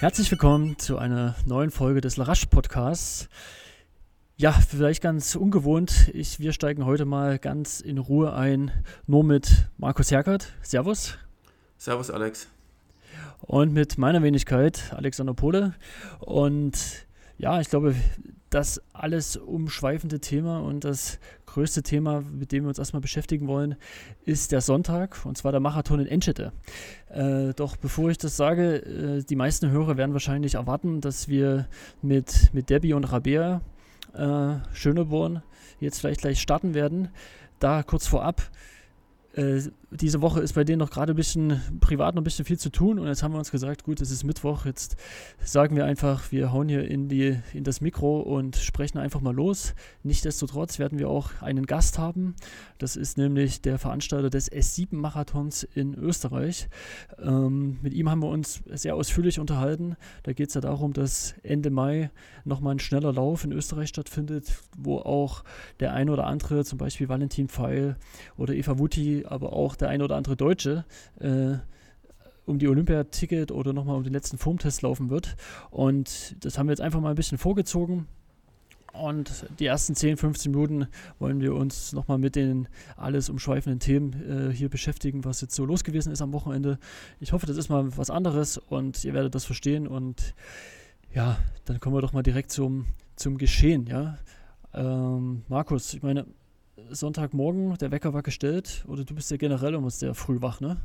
Herzlich willkommen zu einer neuen Folge des Larache Podcasts. Ja, vielleicht ganz ungewohnt. Ich, wir steigen heute mal ganz in Ruhe ein, nur mit Markus Herkert. Servus. Servus, Alex. Und mit meiner Wenigkeit, Alexander Pole. Und ja, ich glaube, das alles umschweifende Thema und das größte Thema, mit dem wir uns erstmal beschäftigen wollen, ist der Sonntag und zwar der Marathon in Enschede. Äh, doch bevor ich das sage, äh, die meisten Hörer werden wahrscheinlich erwarten, dass wir mit, mit Debbie und Rabea äh, Schöneborn jetzt vielleicht gleich starten werden. Da kurz vorab, äh, diese Woche ist bei denen noch gerade ein bisschen privat noch ein bisschen viel zu tun und jetzt haben wir uns gesagt, gut, es ist Mittwoch, jetzt sagen wir einfach, wir hauen hier in, die, in das Mikro und sprechen einfach mal los. Nichtsdestotrotz werden wir auch einen Gast haben. Das ist nämlich der Veranstalter des S7-Marathons in Österreich. Ähm, mit ihm haben wir uns sehr ausführlich unterhalten. Da geht es ja darum, dass Ende Mai nochmal ein schneller Lauf in Österreich stattfindet, wo auch der ein oder andere, zum Beispiel Valentin Pfeil oder Eva Wutti, aber auch der ein oder andere Deutsche äh, um die Olympiaticket oder nochmal um den letzten Formtest laufen wird. Und das haben wir jetzt einfach mal ein bisschen vorgezogen. Und die ersten 10, 15 Minuten wollen wir uns nochmal mit den alles umschweifenden Themen äh, hier beschäftigen, was jetzt so los gewesen ist am Wochenende. Ich hoffe, das ist mal was anderes und ihr werdet das verstehen. Und ja, dann kommen wir doch mal direkt zum, zum Geschehen. Ja? Ähm, Markus, ich meine, Sonntagmorgen, der Wecker war gestellt oder du bist ja generell immer sehr früh wach, ne?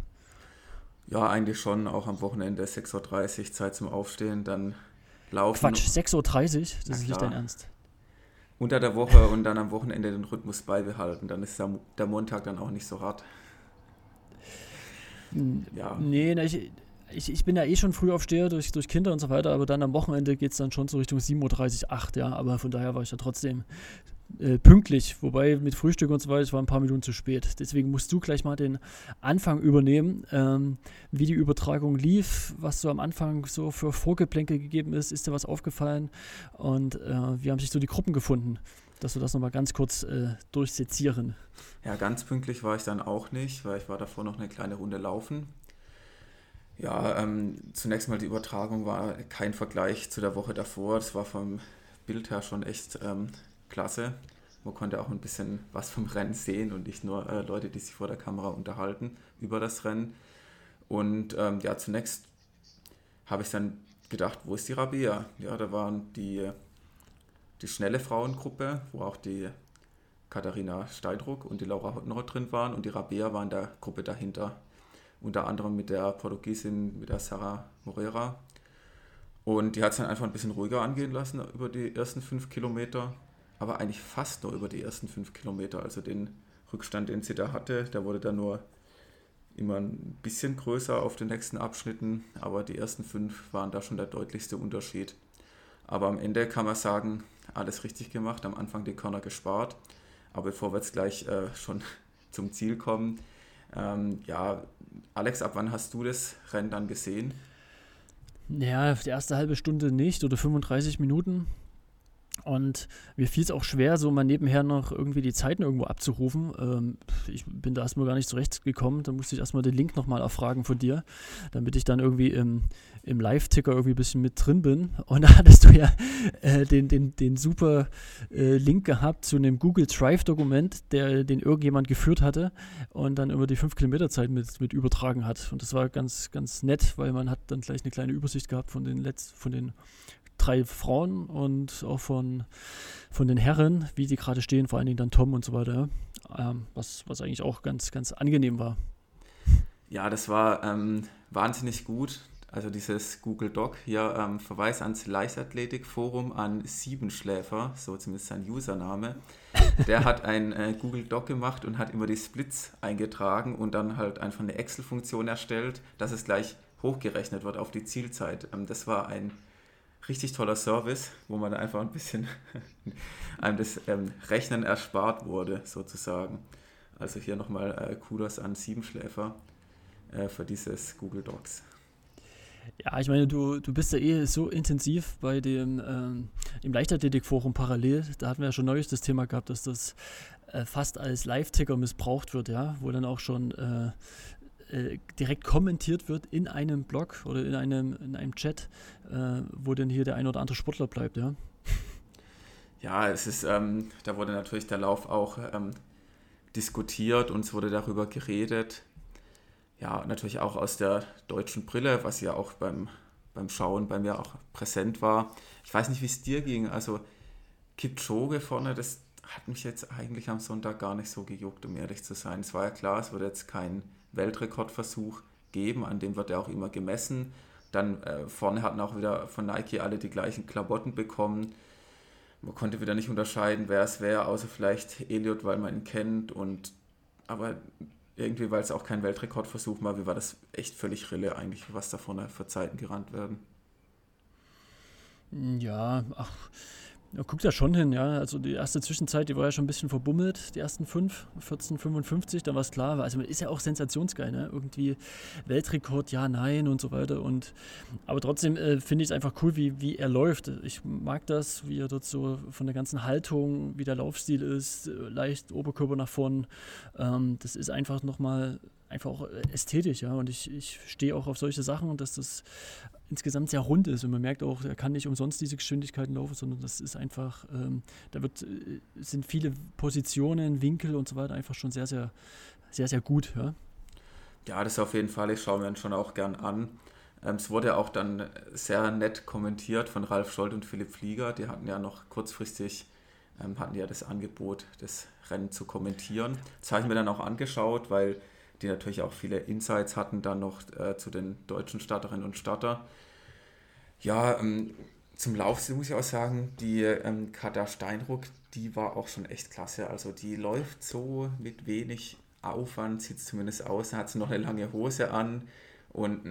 Ja, eigentlich schon, auch am Wochenende 6.30 Uhr, Zeit zum Aufstehen, dann laufen. Quatsch, 6.30 Uhr? Das Na ist nicht dein Ernst. Unter der Woche und dann am Wochenende den Rhythmus beibehalten, dann ist der Montag dann auch nicht so hart. Ja. Nee, ne, ich, ich, ich bin ja eh schon früh aufsteher durch, durch Kinder und so weiter, aber dann am Wochenende geht es dann schon so Richtung 7.30 Uhr, 8 ja, aber von daher war ich ja trotzdem äh, pünktlich, wobei mit Frühstück und so weiter, es war ein paar Minuten zu spät. Deswegen musst du gleich mal den Anfang übernehmen, ähm, wie die Übertragung lief, was so am Anfang so für Vorgeplänkel gegeben ist, ist dir was aufgefallen und äh, wie haben sich so die Gruppen gefunden, dass wir das nochmal ganz kurz äh, durchsezieren. Ja, ganz pünktlich war ich dann auch nicht, weil ich war davor noch eine kleine Runde laufen. Ja, ähm, zunächst mal die Übertragung war kein Vergleich zu der Woche davor. Das war vom Bild her schon echt ähm, klasse. Man konnte auch ein bisschen was vom Rennen sehen und nicht nur äh, Leute, die sich vor der Kamera unterhalten über das Rennen. Und ähm, ja, zunächst habe ich dann gedacht, wo ist die Rabea? Ja, da waren die, die schnelle Frauengruppe, wo auch die Katharina Steidruck und die Laura Hottenrott drin waren und die Rabea war in der Gruppe dahinter. Unter anderem mit der Portugiesin, mit der Sarah Moreira. Und die hat es dann einfach ein bisschen ruhiger angehen lassen über die ersten fünf Kilometer aber eigentlich fast nur über die ersten fünf Kilometer. Also den Rückstand, den sie da hatte, der wurde dann nur immer ein bisschen größer auf den nächsten Abschnitten, aber die ersten fünf waren da schon der deutlichste Unterschied. Aber am Ende kann man sagen, alles richtig gemacht, am Anfang den Corner gespart. Aber bevor wir jetzt gleich äh, schon zum Ziel kommen, ähm, ja, Alex, ab wann hast du das Rennen dann gesehen? Ja, die erste halbe Stunde nicht oder 35 Minuten. Und mir fiel es auch schwer, so mal nebenher noch irgendwie die Zeiten irgendwo abzurufen. Ähm, ich bin da erstmal gar nicht zurechtgekommen. Da musste ich erstmal den Link nochmal erfragen von dir, damit ich dann irgendwie im, im Live-Ticker irgendwie ein bisschen mit drin bin. Und da hattest du ja äh, den, den, den super äh, Link gehabt zu einem Google Drive-Dokument, den irgendjemand geführt hatte und dann über die 5 Kilometer Zeit mit, mit übertragen hat. Und das war ganz, ganz nett, weil man hat dann gleich eine kleine Übersicht gehabt von den, Letz von den drei Frauen und auch von, von den Herren, wie die gerade stehen, vor allen Dingen dann Tom und so weiter, ähm, was, was eigentlich auch ganz, ganz angenehm war. Ja, das war ähm, wahnsinnig gut. Also dieses Google Doc hier, ähm, Verweis ans Leichtathletikforum an Siebenschläfer, so zumindest sein Username. Der hat ein äh, Google Doc gemacht und hat immer die Splits eingetragen und dann halt einfach eine Excel-Funktion erstellt, dass es gleich hochgerechnet wird auf die Zielzeit. Ähm, das war ein richtig toller Service, wo man einfach ein bisschen einem das ähm, Rechnen erspart wurde, sozusagen. Also hier nochmal äh, Kudos an Siebenschläfer äh, für dieses Google Docs. Ja, ich meine, du, du bist ja eh so intensiv bei dem ähm, im Leichtathletikforum parallel. Da hatten wir ja schon neulich das Thema gehabt, dass das äh, fast als Live-Ticker missbraucht wird, ja, wo dann auch schon äh, direkt kommentiert wird in einem Blog oder in einem, in einem Chat, äh, wo dann hier der ein oder andere Sportler bleibt, ja. Ja, es ist, ähm, da wurde natürlich der Lauf auch ähm, diskutiert und es wurde darüber geredet. Ja, natürlich auch aus der deutschen Brille, was ja auch beim, beim Schauen bei mir auch präsent war. Ich weiß nicht, wie es dir ging. Also Kipchoge vorne, das hat mich jetzt eigentlich am Sonntag gar nicht so gejuckt, um ehrlich zu sein. Es war ja klar, es wird jetzt kein Weltrekordversuch geben, an dem wird er auch immer gemessen. Dann äh, vorne hatten auch wieder von Nike alle die gleichen Klamotten bekommen man konnte wieder nicht unterscheiden, wer es wäre, außer vielleicht Elliot, weil man ihn kennt. Und aber irgendwie, weil es auch kein Weltrekordversuch war, wie war das echt völlig Rille eigentlich, was da vorne für Zeiten gerannt werden. Ja, ach, ja, guckt da schon hin, ja. Also die erste Zwischenzeit, die war ja schon ein bisschen verbummelt, die ersten fünf, 14,55, da war es klar. Also man ist ja auch sensationsgeil, ne? Irgendwie Weltrekord, ja, nein und so weiter. Und aber trotzdem äh, finde ich es einfach cool, wie, wie er läuft. Ich mag das, wie er dort so von der ganzen Haltung, wie der Laufstil ist, leicht Oberkörper nach vorn. Ähm, das ist einfach nochmal einfach auch ästhetisch, ja. Und ich, ich stehe auch auf solche Sachen, dass das insgesamt sehr rund ist und man merkt auch, er kann nicht umsonst diese Geschwindigkeiten laufen, sondern das ist einfach, ähm, da wird, äh, sind viele Positionen, Winkel und so weiter einfach schon sehr, sehr, sehr, sehr gut. Ja, ja das auf jeden Fall, ich schaue mir ihn schon auch gern an. Ähm, es wurde auch dann sehr nett kommentiert von Ralf Scholz und Philipp Flieger, die hatten ja noch kurzfristig, ähm, hatten ja das Angebot, das Rennen zu kommentieren. Das habe ich mir dann auch angeschaut, weil die natürlich auch viele Insights hatten dann noch äh, zu den deutschen Starterinnen und Starter. Ja, ähm, zum Lauf muss ich auch sagen, die ähm, Katha Steinruck, die war auch schon echt klasse. Also die läuft so mit wenig Aufwand, sieht es zumindest aus. Dann hat sie noch eine lange Hose an und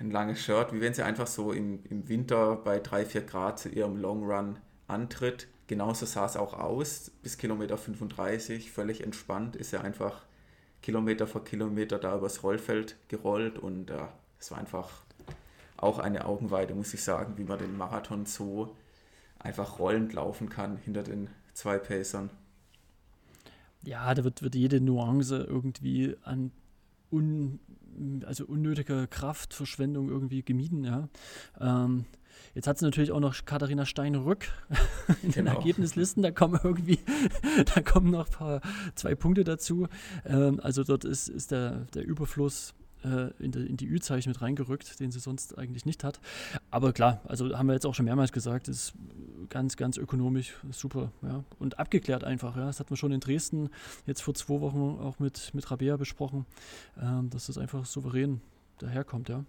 ein langes Shirt, wie wenn sie einfach so im, im Winter bei 3, 4 Grad zu ihrem Long Run antritt. Genauso sah es auch aus, bis Kilometer 35, völlig entspannt, ist ja einfach Kilometer vor Kilometer da übers Rollfeld gerollt und äh, es war einfach auch eine Augenweide, muss ich sagen, wie man den Marathon so einfach rollend laufen kann hinter den zwei Pacern. Ja, da wird, wird jede Nuance irgendwie an un, also unnötiger Kraftverschwendung irgendwie gemieden, ja. Ähm, Jetzt hat sie natürlich auch noch Katharina Stein-Rück in genau. den Ergebnislisten. Da kommen irgendwie, da kommen noch ein paar, zwei Punkte dazu. Ähm, also dort ist, ist der, der Überfluss äh, in, die, in die Ü-Zeichen mit reingerückt, den sie sonst eigentlich nicht hat. Aber klar, also haben wir jetzt auch schon mehrmals gesagt, ist ganz, ganz ökonomisch super. Ja. Und abgeklärt einfach. Ja. Das hatten wir schon in Dresden jetzt vor zwei Wochen auch mit, mit Rabea besprochen, ähm, dass das einfach souverän daherkommt. Ja.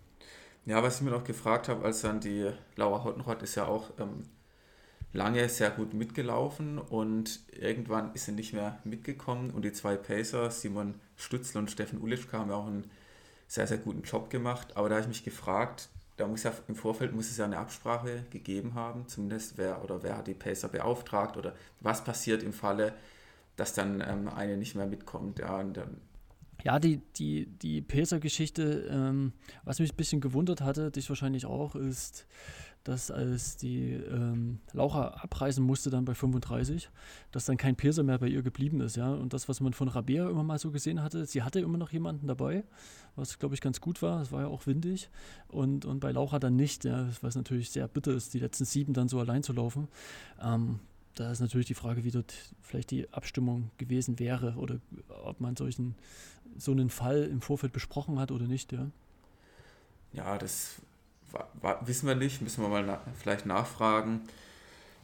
Ja, was ich mir noch gefragt habe, als dann die Laura Hottenrott ist ja auch ähm, lange sehr gut mitgelaufen und irgendwann ist sie nicht mehr mitgekommen und die zwei Pacer, Simon Stützl und Steffen Ulischka, haben ja auch einen sehr, sehr guten Job gemacht. Aber da habe ich mich gefragt, da muss ja im Vorfeld muss es ja eine Absprache gegeben haben, zumindest wer oder wer hat die Pacer beauftragt oder was passiert im Falle, dass dann ähm, eine nicht mehr mitkommt. Ja, ja, die, die, die Pacer-Geschichte, ähm, was mich ein bisschen gewundert hatte, dich wahrscheinlich auch, ist, dass als die ähm, Laura abreisen musste dann bei 35, dass dann kein Pacer mehr bei ihr geblieben ist, ja. Und das, was man von Rabea immer mal so gesehen hatte, sie hatte immer noch jemanden dabei, was glaube ich ganz gut war. Es war ja auch windig. Und, und bei Laura dann nicht, ja, was natürlich sehr bitter ist, die letzten sieben dann so allein zu laufen. Ähm, da ist natürlich die Frage, wie dort vielleicht die Abstimmung gewesen wäre oder ob man solchen so einen Fall im Vorfeld besprochen hat oder nicht, ja. Ja, das wissen wir nicht, müssen wir mal na, vielleicht nachfragen.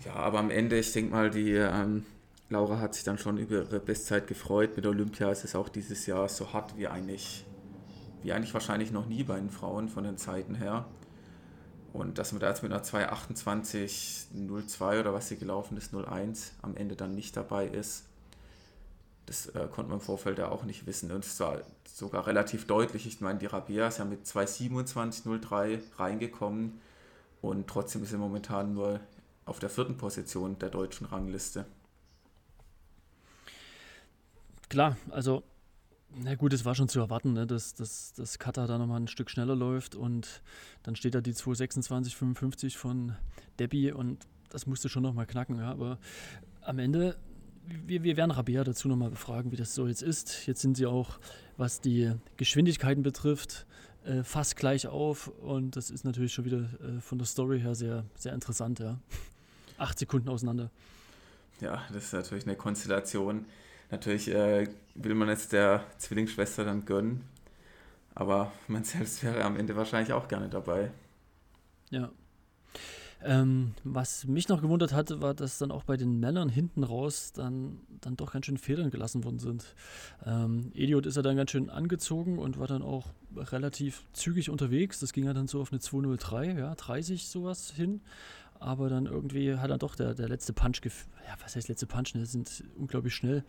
Ja, aber am Ende, ich denke mal, die ähm, Laura hat sich dann schon über ihre Bestzeit gefreut. Mit Olympia ist es auch dieses Jahr so hart wie eigentlich, wie eigentlich wahrscheinlich noch nie bei den Frauen von den Zeiten her. Und dass man da jetzt mit einer 2,28,02 oder was sie gelaufen ist, 01 am Ende dann nicht dabei ist, das äh, konnte man im Vorfeld ja auch nicht wissen. Und es war sogar relativ deutlich. Ich meine, die Rabia ist ja mit 2,27,03 reingekommen und trotzdem ist sie momentan nur auf der vierten Position der deutschen Rangliste. Klar, also na gut, es war schon zu erwarten, ne, dass, dass, dass Katar da nochmal ein Stück schneller läuft und dann steht da die 226,55 von Debbie und das musste schon nochmal knacken. Ja, aber am Ende wir, wir werden Rabea dazu nochmal befragen, wie das so jetzt ist. Jetzt sind sie auch, was die Geschwindigkeiten betrifft, äh, fast gleich auf und das ist natürlich schon wieder äh, von der Story her sehr, sehr interessant, ja. Acht Sekunden auseinander. Ja, das ist natürlich eine Konstellation. Natürlich äh, will man jetzt der Zwillingsschwester dann gönnen, aber man selbst wäre am Ende wahrscheinlich auch gerne dabei. Ja. Ähm, was mich noch gewundert hatte, war, dass dann auch bei den Männern hinten raus dann, dann doch ganz schön Federn gelassen worden sind. Ähm, Eliot ist ja dann ganz schön angezogen und war dann auch relativ zügig unterwegs. Das ging ja dann so auf eine 203, ja, 30 sowas hin. Aber dann irgendwie hat dann doch der, der letzte Punch, ja, was heißt letzte Punch, ne, sind unglaublich schnell.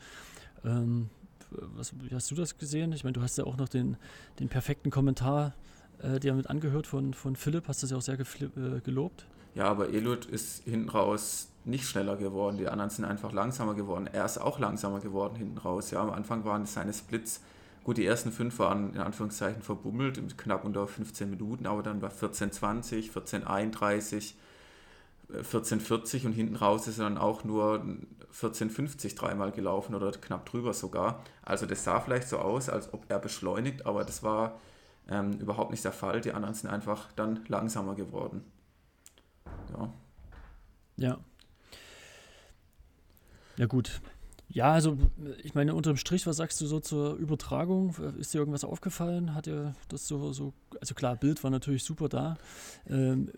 Ähm, was, wie hast du das gesehen? Ich meine, du hast ja auch noch den, den perfekten Kommentar äh, dir mit angehört von, von Philipp, hast das ja auch sehr äh, gelobt. Ja, aber Elut ist hinten raus nicht schneller geworden. Die anderen sind einfach langsamer geworden. Er ist auch langsamer geworden hinten raus. Ja, am Anfang waren seine Splits, gut, die ersten fünf waren in Anführungszeichen verbummelt, knapp unter 15 Minuten, aber dann war 14,20, 14,31, 14,40 und hinten raus ist er dann auch nur 14,50 dreimal gelaufen oder knapp drüber sogar. Also das sah vielleicht so aus, als ob er beschleunigt, aber das war ähm, überhaupt nicht der Fall. Die anderen sind einfach dann langsamer geworden ja. Ja. Ja, gut. Ja, also ich meine, unterm Strich, was sagst du so zur Übertragung? Ist dir irgendwas aufgefallen? Hat dir das so, so also klar, Bild war natürlich super da. Ähm,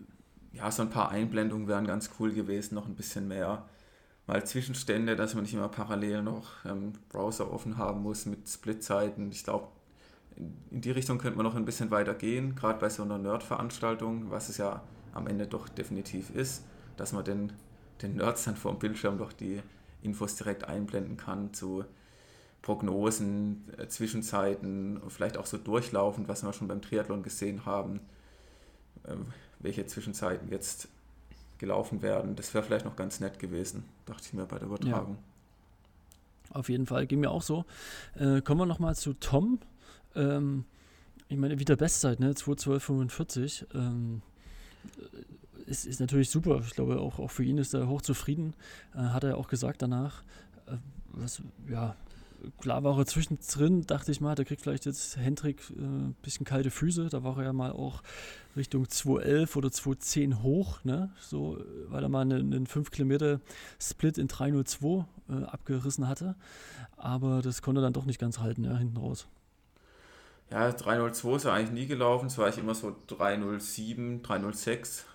ja, so ein paar Einblendungen wären ganz cool gewesen, noch ein bisschen mehr. Mal Zwischenstände, dass man nicht immer parallel noch ähm, Browser offen haben muss mit Splitzeiten. Ich glaube, in, in die Richtung könnte man noch ein bisschen weiter gehen, gerade bei so einer Nerd-Veranstaltung, was es ja am Ende doch definitiv ist, dass man den, den Nerds dann vor dem Bildschirm doch die Infos direkt einblenden kann zu Prognosen, äh, Zwischenzeiten, vielleicht auch so durchlaufend, was wir schon beim Triathlon gesehen haben, äh, welche Zwischenzeiten jetzt gelaufen werden. Das wäre vielleicht noch ganz nett gewesen, dachte ich mir bei der Übertragung. Ja. Auf jeden Fall, ging mir auch so. Äh, kommen wir nochmal zu Tom. Ähm, ich meine, wieder Bestzeit, ne? 2.12.45. Ähm, ist, ist natürlich super. Ich glaube, auch, auch für ihn ist er hochzufrieden. Äh, hat er auch gesagt danach. Äh, was, ja, klar war er zwischendrin, dachte ich mal, der kriegt vielleicht jetzt Hendrik ein äh, bisschen kalte Füße. Da war er ja mal auch Richtung 211 oder 210 hoch, ne? So, weil er mal einen, einen 5 Kilometer Split in 302 äh, abgerissen hatte. Aber das konnte er dann doch nicht ganz halten, ja, hinten raus. Ja, 302 ist er eigentlich nie gelaufen, es war ich immer so 307, 306.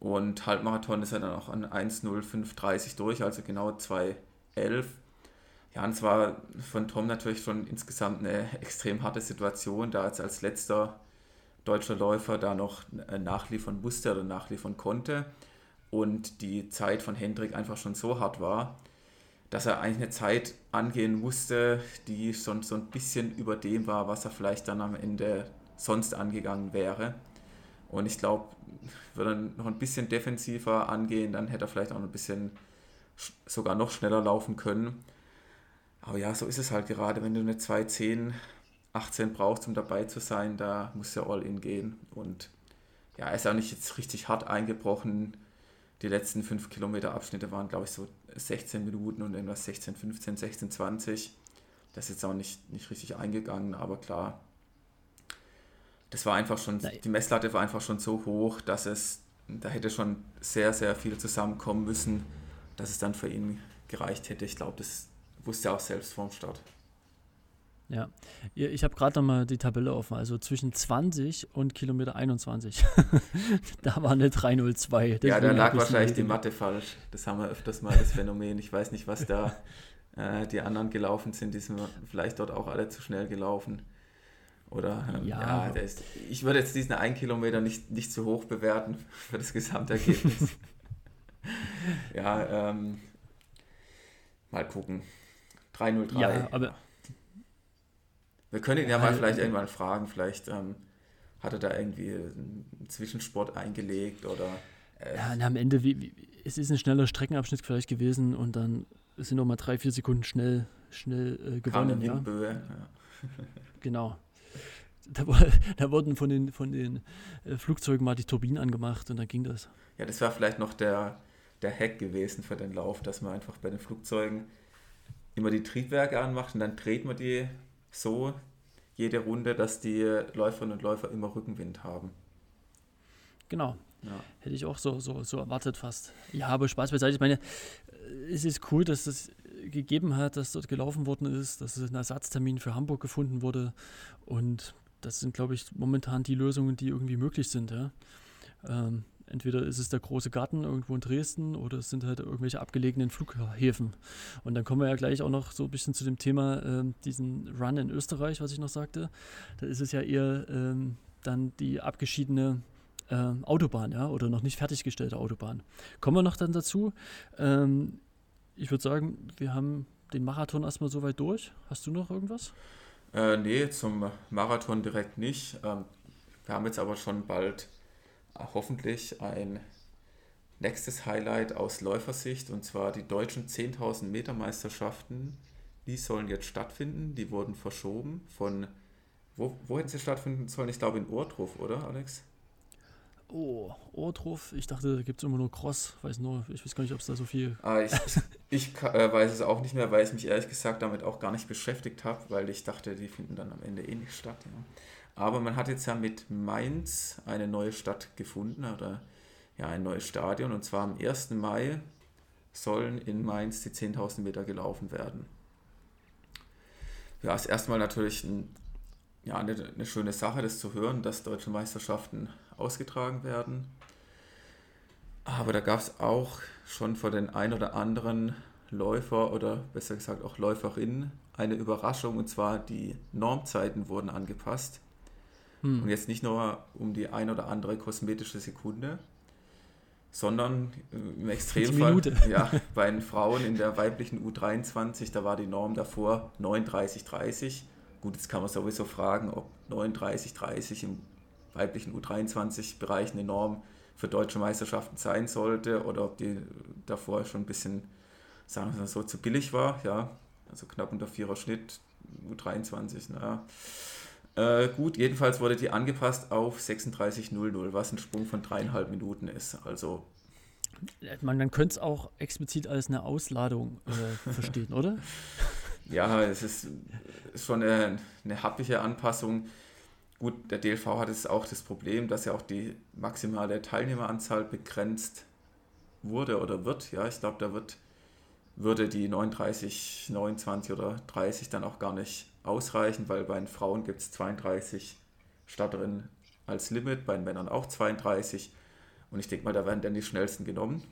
Und Halbmarathon ist er dann auch an 1.05.30 durch, also genau 2.11. Ja, und es war von Tom natürlich schon insgesamt eine extrem harte Situation, da jetzt als letzter deutscher Läufer da noch nachliefern musste oder nachliefern konnte und die Zeit von Hendrik einfach schon so hart war, dass er eigentlich eine Zeit angehen musste, die schon so ein bisschen über dem war, was er vielleicht dann am Ende sonst angegangen wäre. Und ich glaube, würde er noch ein bisschen defensiver angehen, dann hätte er vielleicht auch ein bisschen sogar noch schneller laufen können. Aber ja, so ist es halt gerade, wenn du eine 2.10, 18 brauchst, um dabei zu sein, da muss ja all in gehen. Und ja, er ist auch nicht jetzt richtig hart eingebrochen. Die letzten 5 Kilometer Abschnitte waren, glaube ich, so 16 Minuten und irgendwas 16, 15, 16, 20. Das ist jetzt auch nicht, nicht richtig eingegangen, aber klar, das war einfach schon, Nein. die Messlatte war einfach schon so hoch, dass es, da hätte schon sehr, sehr viel zusammenkommen müssen, dass es dann für ihn gereicht hätte. Ich glaube, das wusste er auch selbst vorm Start. Ja, ich habe gerade nochmal die Tabelle offen, also zwischen 20 und Kilometer 21. da war eine 302. Ja, da lag wahrscheinlich die Mathe falsch. Das haben wir öfters mal, das Phänomen. Ich weiß nicht, was da äh, die anderen gelaufen sind. Die sind vielleicht dort auch alle zu schnell gelaufen. Oder, ähm, ja, ja ist, ich würde jetzt diesen 1 Kilometer nicht, nicht zu hoch bewerten für das Gesamtergebnis. ja, ähm, mal gucken. 303. Ja, aber wir können ihn ja, mal vielleicht irgendwann fragen, vielleicht ähm, hat er da irgendwie einen Zwischensport eingelegt oder. Äh, ja, und am Ende, wie, wie, es ist ein schneller Streckenabschnitt vielleicht gewesen und dann sind noch mal drei, vier Sekunden schnell, schnell äh, gewonnen. Ja. Böe, ja. genau. Da, da, wurden von den, von den äh, Flugzeugen mal die Turbinen angemacht und dann ging das. Ja, das war vielleicht noch der, der Hack gewesen für den Lauf, dass man einfach bei den Flugzeugen immer die Triebwerke anmacht und dann dreht man die so jede Runde, dass die Läuferinnen und Läufer immer Rückenwind haben. Genau. Ja. Hätte ich auch so, so, so erwartet fast. Ja, aber Spaß beiseite. Ich meine, es ist cool, dass es gegeben hat, dass dort gelaufen worden ist, dass es ein Ersatztermin für Hamburg gefunden wurde. Und das sind, glaube ich, momentan die Lösungen, die irgendwie möglich sind. Ja? Ähm, entweder ist es der große Garten irgendwo in Dresden oder es sind halt irgendwelche abgelegenen Flughäfen. Und dann kommen wir ja gleich auch noch so ein bisschen zu dem Thema äh, diesen Run in Österreich, was ich noch sagte. Da ist es ja eher ähm, dann die abgeschiedene äh, Autobahn, ja, oder noch nicht fertiggestellte Autobahn. Kommen wir noch dann dazu. Ähm, ich würde sagen, wir haben den Marathon erstmal soweit durch. Hast du noch irgendwas? Äh, nee, zum Marathon direkt nicht. Ähm, wir haben jetzt aber schon bald hoffentlich ein nächstes Highlight aus Läufersicht und zwar die deutschen 10.000 Meter Meisterschaften. Die sollen jetzt stattfinden. Die wurden verschoben von, wo, wo hätten sie stattfinden sollen? Ich glaube in Ohrdruf, oder Alex? Oh, Ohrdruf. Ich dachte, da gibt es immer nur Cross. Weiß nur, ich weiß gar nicht, ob es da so viel. Ah, ich ich äh, weiß es auch nicht mehr, weil ich mich ehrlich gesagt damit auch gar nicht beschäftigt habe, weil ich dachte, die finden dann am Ende eh nicht statt. Ja. Aber man hat jetzt ja mit Mainz eine neue Stadt gefunden oder ja, ein neues Stadion. Und zwar am 1. Mai sollen in Mainz die 10.000 Meter gelaufen werden. Ja, ist erstmal natürlich ein, ja, eine, eine schöne Sache, das zu hören, dass deutsche Meisterschaften ausgetragen werden. Aber da gab es auch schon vor den ein oder anderen Läufer oder besser gesagt auch Läuferinnen eine Überraschung und zwar die Normzeiten wurden angepasst. Hm. Und jetzt nicht nur um die ein oder andere kosmetische Sekunde, sondern im Extremfall ja, bei den Frauen in der weiblichen U23, da war die Norm davor 39,30. Gut, jetzt kann man sowieso fragen, ob 39,30 im weiblichen U23-Bereich eine Norm für deutsche Meisterschaften sein sollte oder ob die davor schon ein bisschen, sagen wir mal so, zu billig war. Ja, also knapp unter vierer Schnitt, U23, naja. Äh, gut, jedenfalls wurde die angepasst auf 36.00, was ein Sprung von dreieinhalb Minuten ist. Also man, man könnte es auch explizit als eine Ausladung äh, verstehen, oder? Ja, es ist, schon eine, eine happige Anpassung. Gut, der DLV hat jetzt auch das Problem, dass ja auch die maximale Teilnehmeranzahl begrenzt wurde oder wird. Ja, ich glaube, da wird, würde die 39, 29 oder 30 dann auch gar nicht ausreichen, weil bei den Frauen gibt es 32 Starterinnen als Limit, bei den Männern auch 32. Und ich denke mal, da werden dann die schnellsten genommen.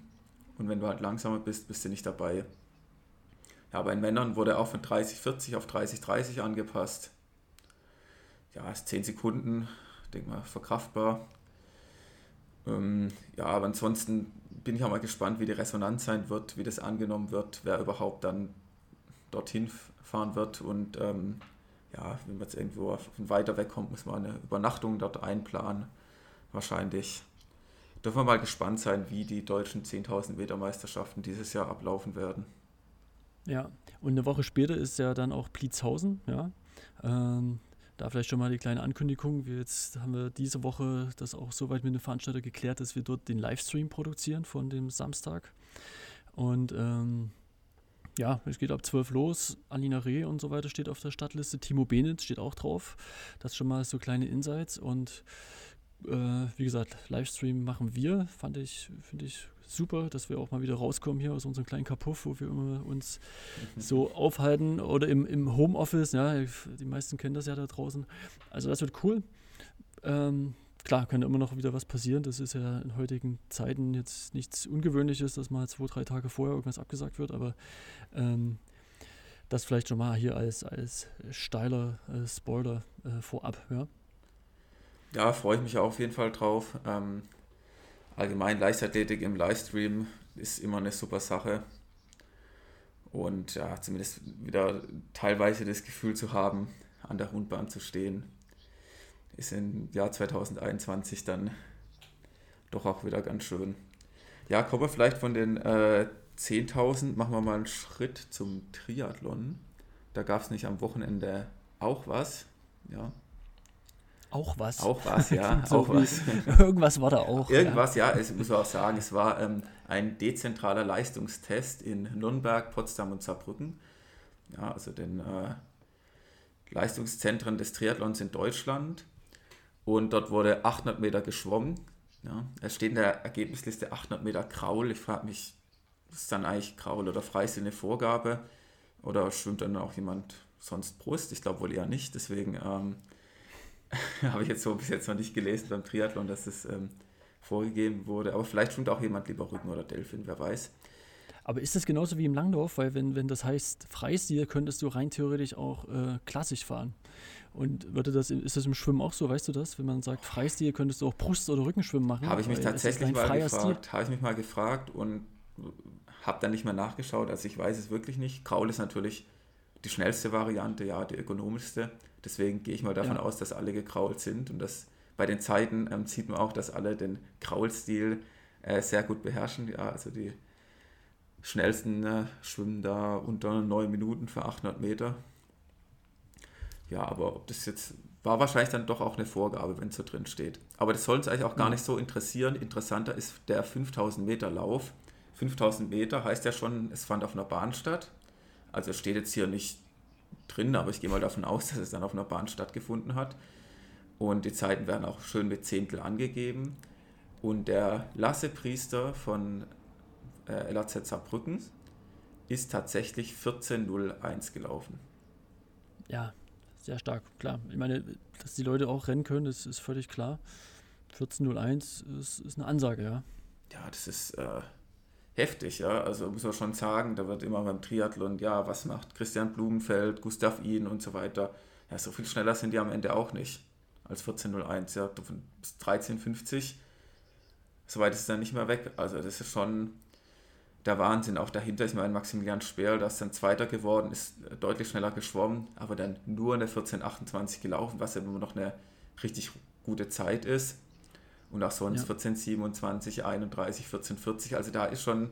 Und wenn du halt langsamer bist, bist du nicht dabei. Ja, bei den Männern wurde auch von 30, 40 auf 30, 30 angepasst ja, ist 10 Sekunden, denke mal, verkraftbar. Ähm, ja, aber ansonsten bin ich auch mal gespannt, wie die Resonanz sein wird, wie das angenommen wird, wer überhaupt dann dorthin fahren wird. Und ähm, ja, wenn man jetzt irgendwo weiter weg kommt, muss man eine Übernachtung dort einplanen. Wahrscheinlich. Dürfen wir mal gespannt sein, wie die deutschen 10.000 Meter Meisterschaften dieses Jahr ablaufen werden. Ja, und eine Woche später ist ja dann auch Pliezhausen, ja. Ähm, da vielleicht schon mal die kleine Ankündigung. Wir jetzt haben wir diese Woche das auch soweit mit dem Veranstalter geklärt, dass wir dort den Livestream produzieren von dem Samstag. Und ähm, ja, es geht ab 12 los. Alina Reh und so weiter steht auf der Stadtliste. Timo Benitz steht auch drauf. Das schon mal so kleine Insights. Und äh, wie gesagt, Livestream machen wir. Fand ich, finde ich super, dass wir auch mal wieder rauskommen hier aus unserem kleinen Kapuff, wo wir immer uns mhm. so aufhalten oder im, im Homeoffice. Ja, die meisten kennen das ja da draußen. Also das wird cool. Ähm, klar, kann immer noch wieder was passieren. Das ist ja in heutigen Zeiten jetzt nichts Ungewöhnliches, dass mal zwei, drei Tage vorher irgendwas abgesagt wird, aber ähm, das vielleicht schon mal hier als, als steiler äh, Spoiler äh, vorab. Ja. ja, freue ich mich auf jeden Fall drauf. Ähm, allgemein Leichtathletik im Livestream ist immer eine super Sache. Und ja, zumindest wieder teilweise das Gefühl zu haben, an der Rundbahn zu stehen, ist im Jahr 2021 dann doch auch wieder ganz schön. Ja, kommen wir vielleicht von den äh, 10.000, machen wir mal einen Schritt zum Triathlon. Da gab es nicht am Wochenende auch was. Ja, auch was. Auch was, ja. so auch was. Irgendwas war da auch. Irgendwas, ja. ja es muss man auch sagen, es war ähm, ein dezentraler Leistungstest in Nürnberg, Potsdam und Saarbrücken. ja, also den äh, Leistungszentren des Triathlons in Deutschland. Und dort wurde 800 Meter geschwommen. Ja. Es steht in der Ergebnisliste 800 Meter Kraul. Ich frage mich, ist dann eigentlich Kraul oder Freistil eine Vorgabe? Oder schwimmt dann auch jemand sonst Brust? Ich glaube wohl eher nicht. Deswegen ähm, habe ich jetzt so bis jetzt noch nicht gelesen beim Triathlon, dass es ähm, vorgegeben wurde. Aber vielleicht schwimmt auch jemand lieber Rücken oder Delfin, wer weiß. Aber ist das genauso wie im Langlauf? Weil wenn, wenn das heißt Freistil, könntest du rein theoretisch auch äh, klassisch fahren. Und würde das, ist das im Schwimmen auch so, weißt du das? Wenn man sagt Freistil, könntest du auch Brust- oder Rückenschwimmen machen? Habe ich mich tatsächlich mal gefragt, habe ich mich mal gefragt und habe dann nicht mehr nachgeschaut. Also ich weiß es wirklich nicht. Kraul ist natürlich die schnellste Variante, ja, die ökonomischste. Deswegen gehe ich mal davon ja. aus, dass alle gekrault sind. Und das bei den Zeiten ähm, sieht man auch, dass alle den Kraulstil äh, sehr gut beherrschen. Ja, also die schnellsten äh, schwimmen da unter 9 Minuten für 800 Meter. Ja, aber ob das jetzt war wahrscheinlich dann doch auch eine Vorgabe, wenn es so drin steht. Aber das soll uns eigentlich auch gar nicht so interessieren. Interessanter ist der 5000 Meter Lauf. 5000 Meter heißt ja schon, es fand auf einer Bahn statt. Also steht jetzt hier nicht drin, aber ich gehe mal davon aus, dass es dann auf einer Bahn stattgefunden hat. Und die Zeiten werden auch schön mit Zehntel angegeben. Und der Lasse Priester von äh, LAZ Saarbrücken ist tatsächlich 14.01 gelaufen. Ja, sehr stark, klar. Ich meine, dass die Leute auch rennen können, das ist völlig klar. 14.01 ist, ist eine Ansage, ja. Ja, das ist äh, heftig, ja. Also muss man schon sagen, da wird immer beim Triathlon, ja, was macht Christian Blumenfeld, Gustav Ihn und so weiter. Ja, so viel schneller sind die am Ende auch nicht als 14.01, ja. Bis 13.50, so weit ist es dann nicht mehr weg. Also das ist schon der Wahnsinn auch dahinter. Ich meine, Maximilian Sperl, das ist dann Zweiter geworden, ist deutlich schneller geschwommen, aber dann nur eine 14,28 gelaufen, was ja immer noch eine richtig gute Zeit ist. Und auch sonst ja. 14,27, 31, 14,40. Also da ist schon,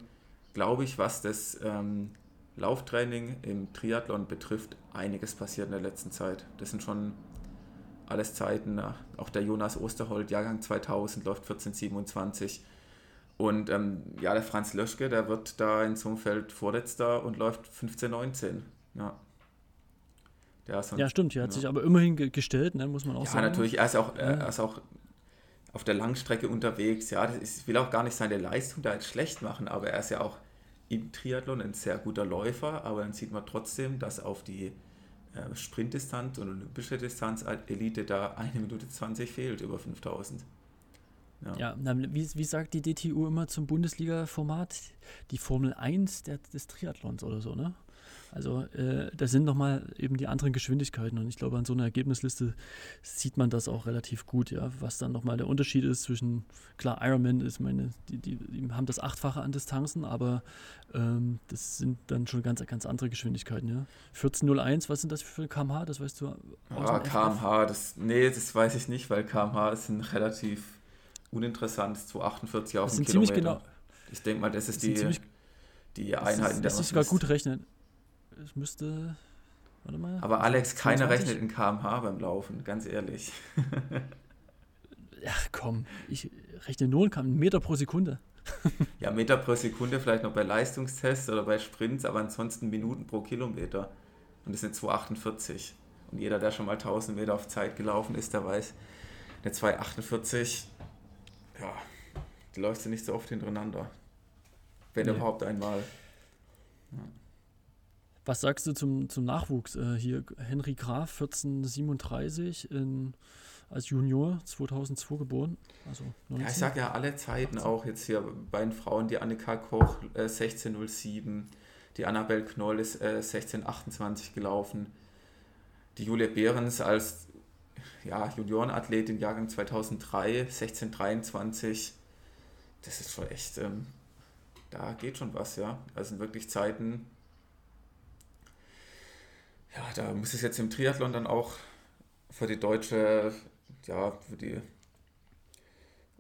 glaube ich, was das ähm, Lauftraining im Triathlon betrifft, einiges passiert in der letzten Zeit. Das sind schon alles Zeiten. Auch der Jonas Osterhold, Jahrgang 2000, läuft 14,27. Und ähm, ja, der Franz Löschke, der wird da in so einem Feld vorletzter und läuft 15-19. Ja. ja, stimmt, er hat ja. sich aber immerhin ge gestellt, ne, muss man auch ja, sagen. Ja, natürlich, er ist auch, er ist auch auf der Langstrecke unterwegs. Ja, das ist, ich will auch gar nicht seine Leistung da jetzt schlecht machen, aber er ist ja auch im Triathlon ein sehr guter Läufer, aber dann sieht man trotzdem, dass auf die äh, Sprintdistanz und olympische Distanz Elite da eine Minute 20 fehlt über 5000. Ja, ja wie, wie sagt die DTU immer zum Bundesliga-Format? Die Formel 1 der, des Triathlons oder so, ne? Also äh, das sind nochmal eben die anderen Geschwindigkeiten und ich glaube, an so einer Ergebnisliste sieht man das auch relativ gut, ja, was dann nochmal der Unterschied ist zwischen, klar, Ironman ist meine, die, die, die haben das Achtfache an Distanzen, aber ähm, das sind dann schon ganz, ganz andere Geschwindigkeiten, ja. 1401, was sind das für kmh, das weißt du? Ah, kmh, das, nee, das weiß ich nicht, weil kmh ist ein relativ uninteressant, 248 auf dem Kilometer. Genau, ich denke mal, das ist die, die Einheiten der Das ist sogar gut rechnen. Es müsste. Warte mal. Aber Alex, keiner rechnet in kmh beim Laufen, ganz ehrlich. ja, komm, ich rechne nur in Meter pro Sekunde. ja, Meter pro Sekunde vielleicht noch bei Leistungstests oder bei Sprints, aber ansonsten Minuten pro Kilometer. Und das sind 248. Und jeder, der schon mal 1000 Meter auf Zeit gelaufen ist, der weiß, eine 248 ja, die läufst du nicht so oft hintereinander. Wenn nee. überhaupt einmal. Ja. Was sagst du zum, zum Nachwuchs? Äh, hier Henry Graf, 1437, in, als Junior 2002 geboren. Also ja, ich sage ja alle Zeiten 18. auch jetzt hier bei den Frauen, die Annika Koch äh, 1607, die Annabel Knoll ist äh, 1628 gelaufen, die Julia Behrens als ja, Juniorenathletin, Jahrgang 2003, 1623. Das ist schon echt, ähm, da geht schon was, ja. Das sind wirklich Zeiten, ja, da muss es jetzt im Triathlon dann auch für die deutsche, ja, für die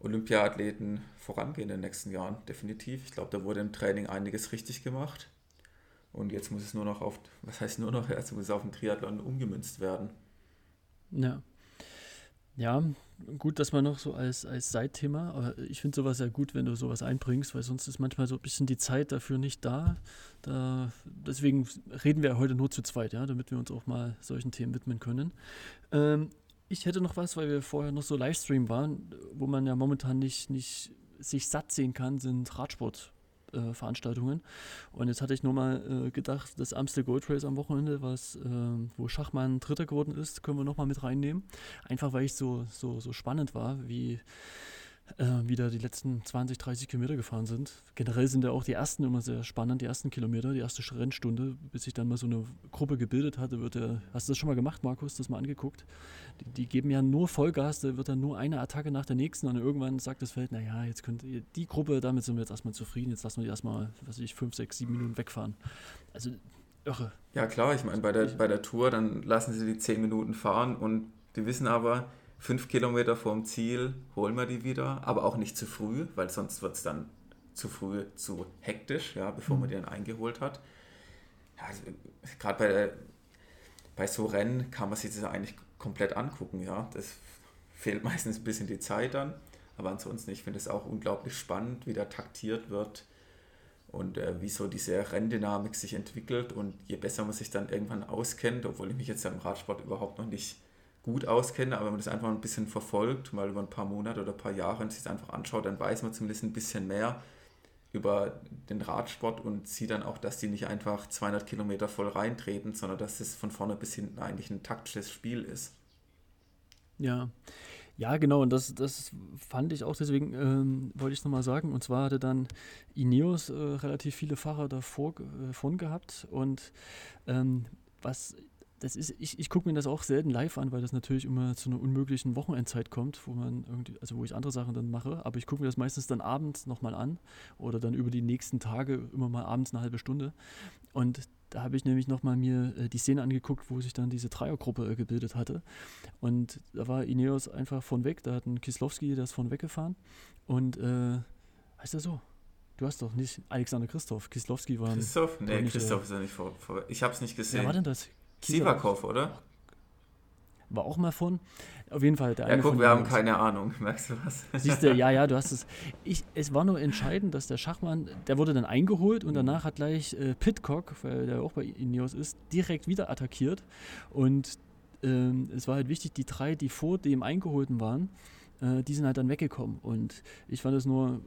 Olympiathleten vorangehen in den nächsten Jahren, definitiv. Ich glaube, da wurde im Training einiges richtig gemacht. Und jetzt muss es nur noch auf, was heißt nur noch, jetzt muss es auf den Triathlon umgemünzt werden. Ja. Ja, gut, dass man noch so als, als Seitthema, aber ich finde sowas ja gut, wenn du sowas einbringst, weil sonst ist manchmal so ein bisschen die Zeit dafür nicht da. da deswegen reden wir heute nur zu zweit, ja, damit wir uns auch mal solchen Themen widmen können. Ähm, ich hätte noch was, weil wir vorher noch so Livestream waren, wo man ja momentan nicht, nicht sich satt sehen kann, sind Radsport. Veranstaltungen. Und jetzt hatte ich nur mal äh, gedacht, das Amstel Gold Race am Wochenende, was, äh, wo Schachmann Dritter geworden ist, können wir nochmal mit reinnehmen. Einfach weil ich so, so, so spannend war, wie äh, wieder die letzten 20, 30 Kilometer gefahren sind. Generell sind ja auch die ersten immer sehr spannend, die ersten Kilometer, die erste Rennstunde, bis sich dann mal so eine Gruppe gebildet hatte, wird der, hast du das schon mal gemacht, Markus, das mal angeguckt? Die, die, geben ja nur Vollgas, da wird dann nur eine Attacke nach der nächsten und irgendwann sagt das Feld, naja, jetzt könnt ihr, die Gruppe, damit sind wir jetzt erstmal zufrieden, jetzt lassen wir die erstmal, was weiß ich, 5, 6, 7 Minuten wegfahren. Also irre. Ja klar, ich meine, bei der, bei der Tour, dann lassen sie die 10 Minuten fahren und die wissen aber, fünf Kilometer vorm Ziel holen wir die wieder, aber auch nicht zu früh, weil sonst wird es dann zu früh zu hektisch, ja, bevor man mhm. die dann eingeholt hat. Ja, also, Gerade bei, bei so Rennen kann man sich das eigentlich komplett angucken, ja. Das fehlt meistens ein bisschen die Zeit dann, aber ansonsten, ich finde es auch unglaublich spannend, wie da taktiert wird und äh, wie so diese Renndynamik sich entwickelt und je besser man sich dann irgendwann auskennt, obwohl ich mich jetzt ja im Radsport überhaupt noch nicht gut auskenne, aber wenn man das einfach ein bisschen verfolgt, mal über ein paar Monate oder ein paar Jahre und sich das einfach anschaut, dann weiß man zumindest ein bisschen mehr über den Radsport und sieht dann auch, dass die nicht einfach 200 Kilometer voll reintreten, sondern dass es von vorne bis hinten eigentlich ein taktisches Spiel ist. Ja, ja, genau, und das, das fand ich auch, deswegen ähm, wollte ich es nochmal sagen. Und zwar hatte dann Ineos äh, relativ viele Fahrer davor äh, von gehabt. Und ähm, was das ist, ich, ich gucke mir das auch selten live an, weil das natürlich immer zu einer unmöglichen Wochenendzeit kommt, wo man irgendwie, also wo ich andere Sachen dann mache, aber ich gucke mir das meistens dann abends nochmal an oder dann über die nächsten Tage immer mal abends eine halbe Stunde. Und da habe ich nämlich nochmal mir äh, die Szene angeguckt, wo sich dann diese Dreiergruppe äh, gebildet hatte. Und da war Ineos einfach von weg, da hat ein Kislowski, ist von weggefahren. Und äh, heißt er so? Du hast doch nicht Alexander Christoph. Kislowski war. Christoph? Nee, Christoph ist ja nicht vor. vor ich habe es nicht gesehen. Wer war denn das? Sivakov, oder? War auch mal von. Auf jeden Fall der Ja, guck, wir haben keine Ahnung. Merkst du was? Siehst du, ja, ja, du hast es. Ich, es war nur entscheidend, dass der Schachmann, der wurde dann eingeholt und danach hat gleich äh, Pitcock, weil der auch bei Ineos ist, direkt wieder attackiert. Und ähm, es war halt wichtig, die drei, die vor dem Eingeholten waren, äh, die sind halt dann weggekommen. Und ich fand es nur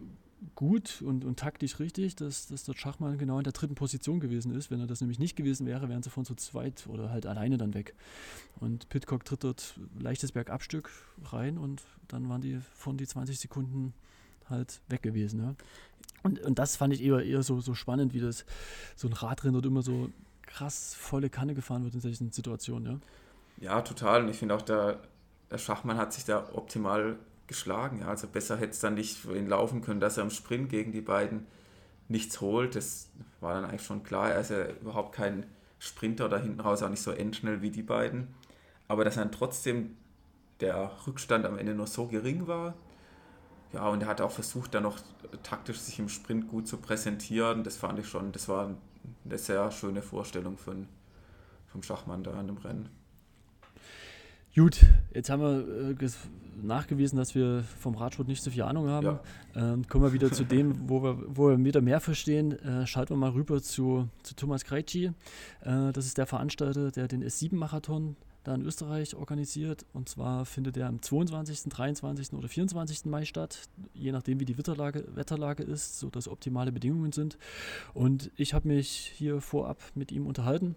gut und, und taktisch richtig, dass, dass dort Schachmann genau in der dritten Position gewesen ist. Wenn er das nämlich nicht gewesen wäre, wären sie von zu zweit oder halt alleine dann weg. Und Pitcock tritt dort leichtes Bergabstück rein und dann waren die von die 20 Sekunden halt weg gewesen. Ja. Und, und das fand ich eher, eher so, so spannend, wie das so ein Radrennen dort immer so krass volle Kanne gefahren wird in solchen Situationen. Ja, ja total. Und ich finde auch, der, der Schachmann hat sich da optimal geschlagen. Ja. Also besser hätte es dann nicht für ihn laufen können, dass er im Sprint gegen die beiden nichts holt. Das war dann eigentlich schon klar. Er ist ja überhaupt kein Sprinter da hinten raus, auch nicht so endschnell wie die beiden. Aber dass dann trotzdem der Rückstand am Ende nur so gering war. Ja, und er hat auch versucht, dann noch taktisch sich im Sprint gut zu präsentieren. Das fand ich schon, das war eine sehr schöne Vorstellung von, vom Schachmann da an dem Rennen. Gut, jetzt haben wir äh, nachgewiesen, dass wir vom Radsport nicht so viel Ahnung haben. Ja. Ähm, kommen wir wieder zu dem, wo wir, wo wir wieder mehr verstehen. Äh, schalten wir mal rüber zu, zu Thomas Krejci. Äh, das ist der Veranstalter, der den S7-Marathon da in Österreich organisiert. Und zwar findet er am 22., 23. oder 24. Mai statt, je nachdem, wie die Wetterlage, Wetterlage ist, sodass optimale Bedingungen sind. Und ich habe mich hier vorab mit ihm unterhalten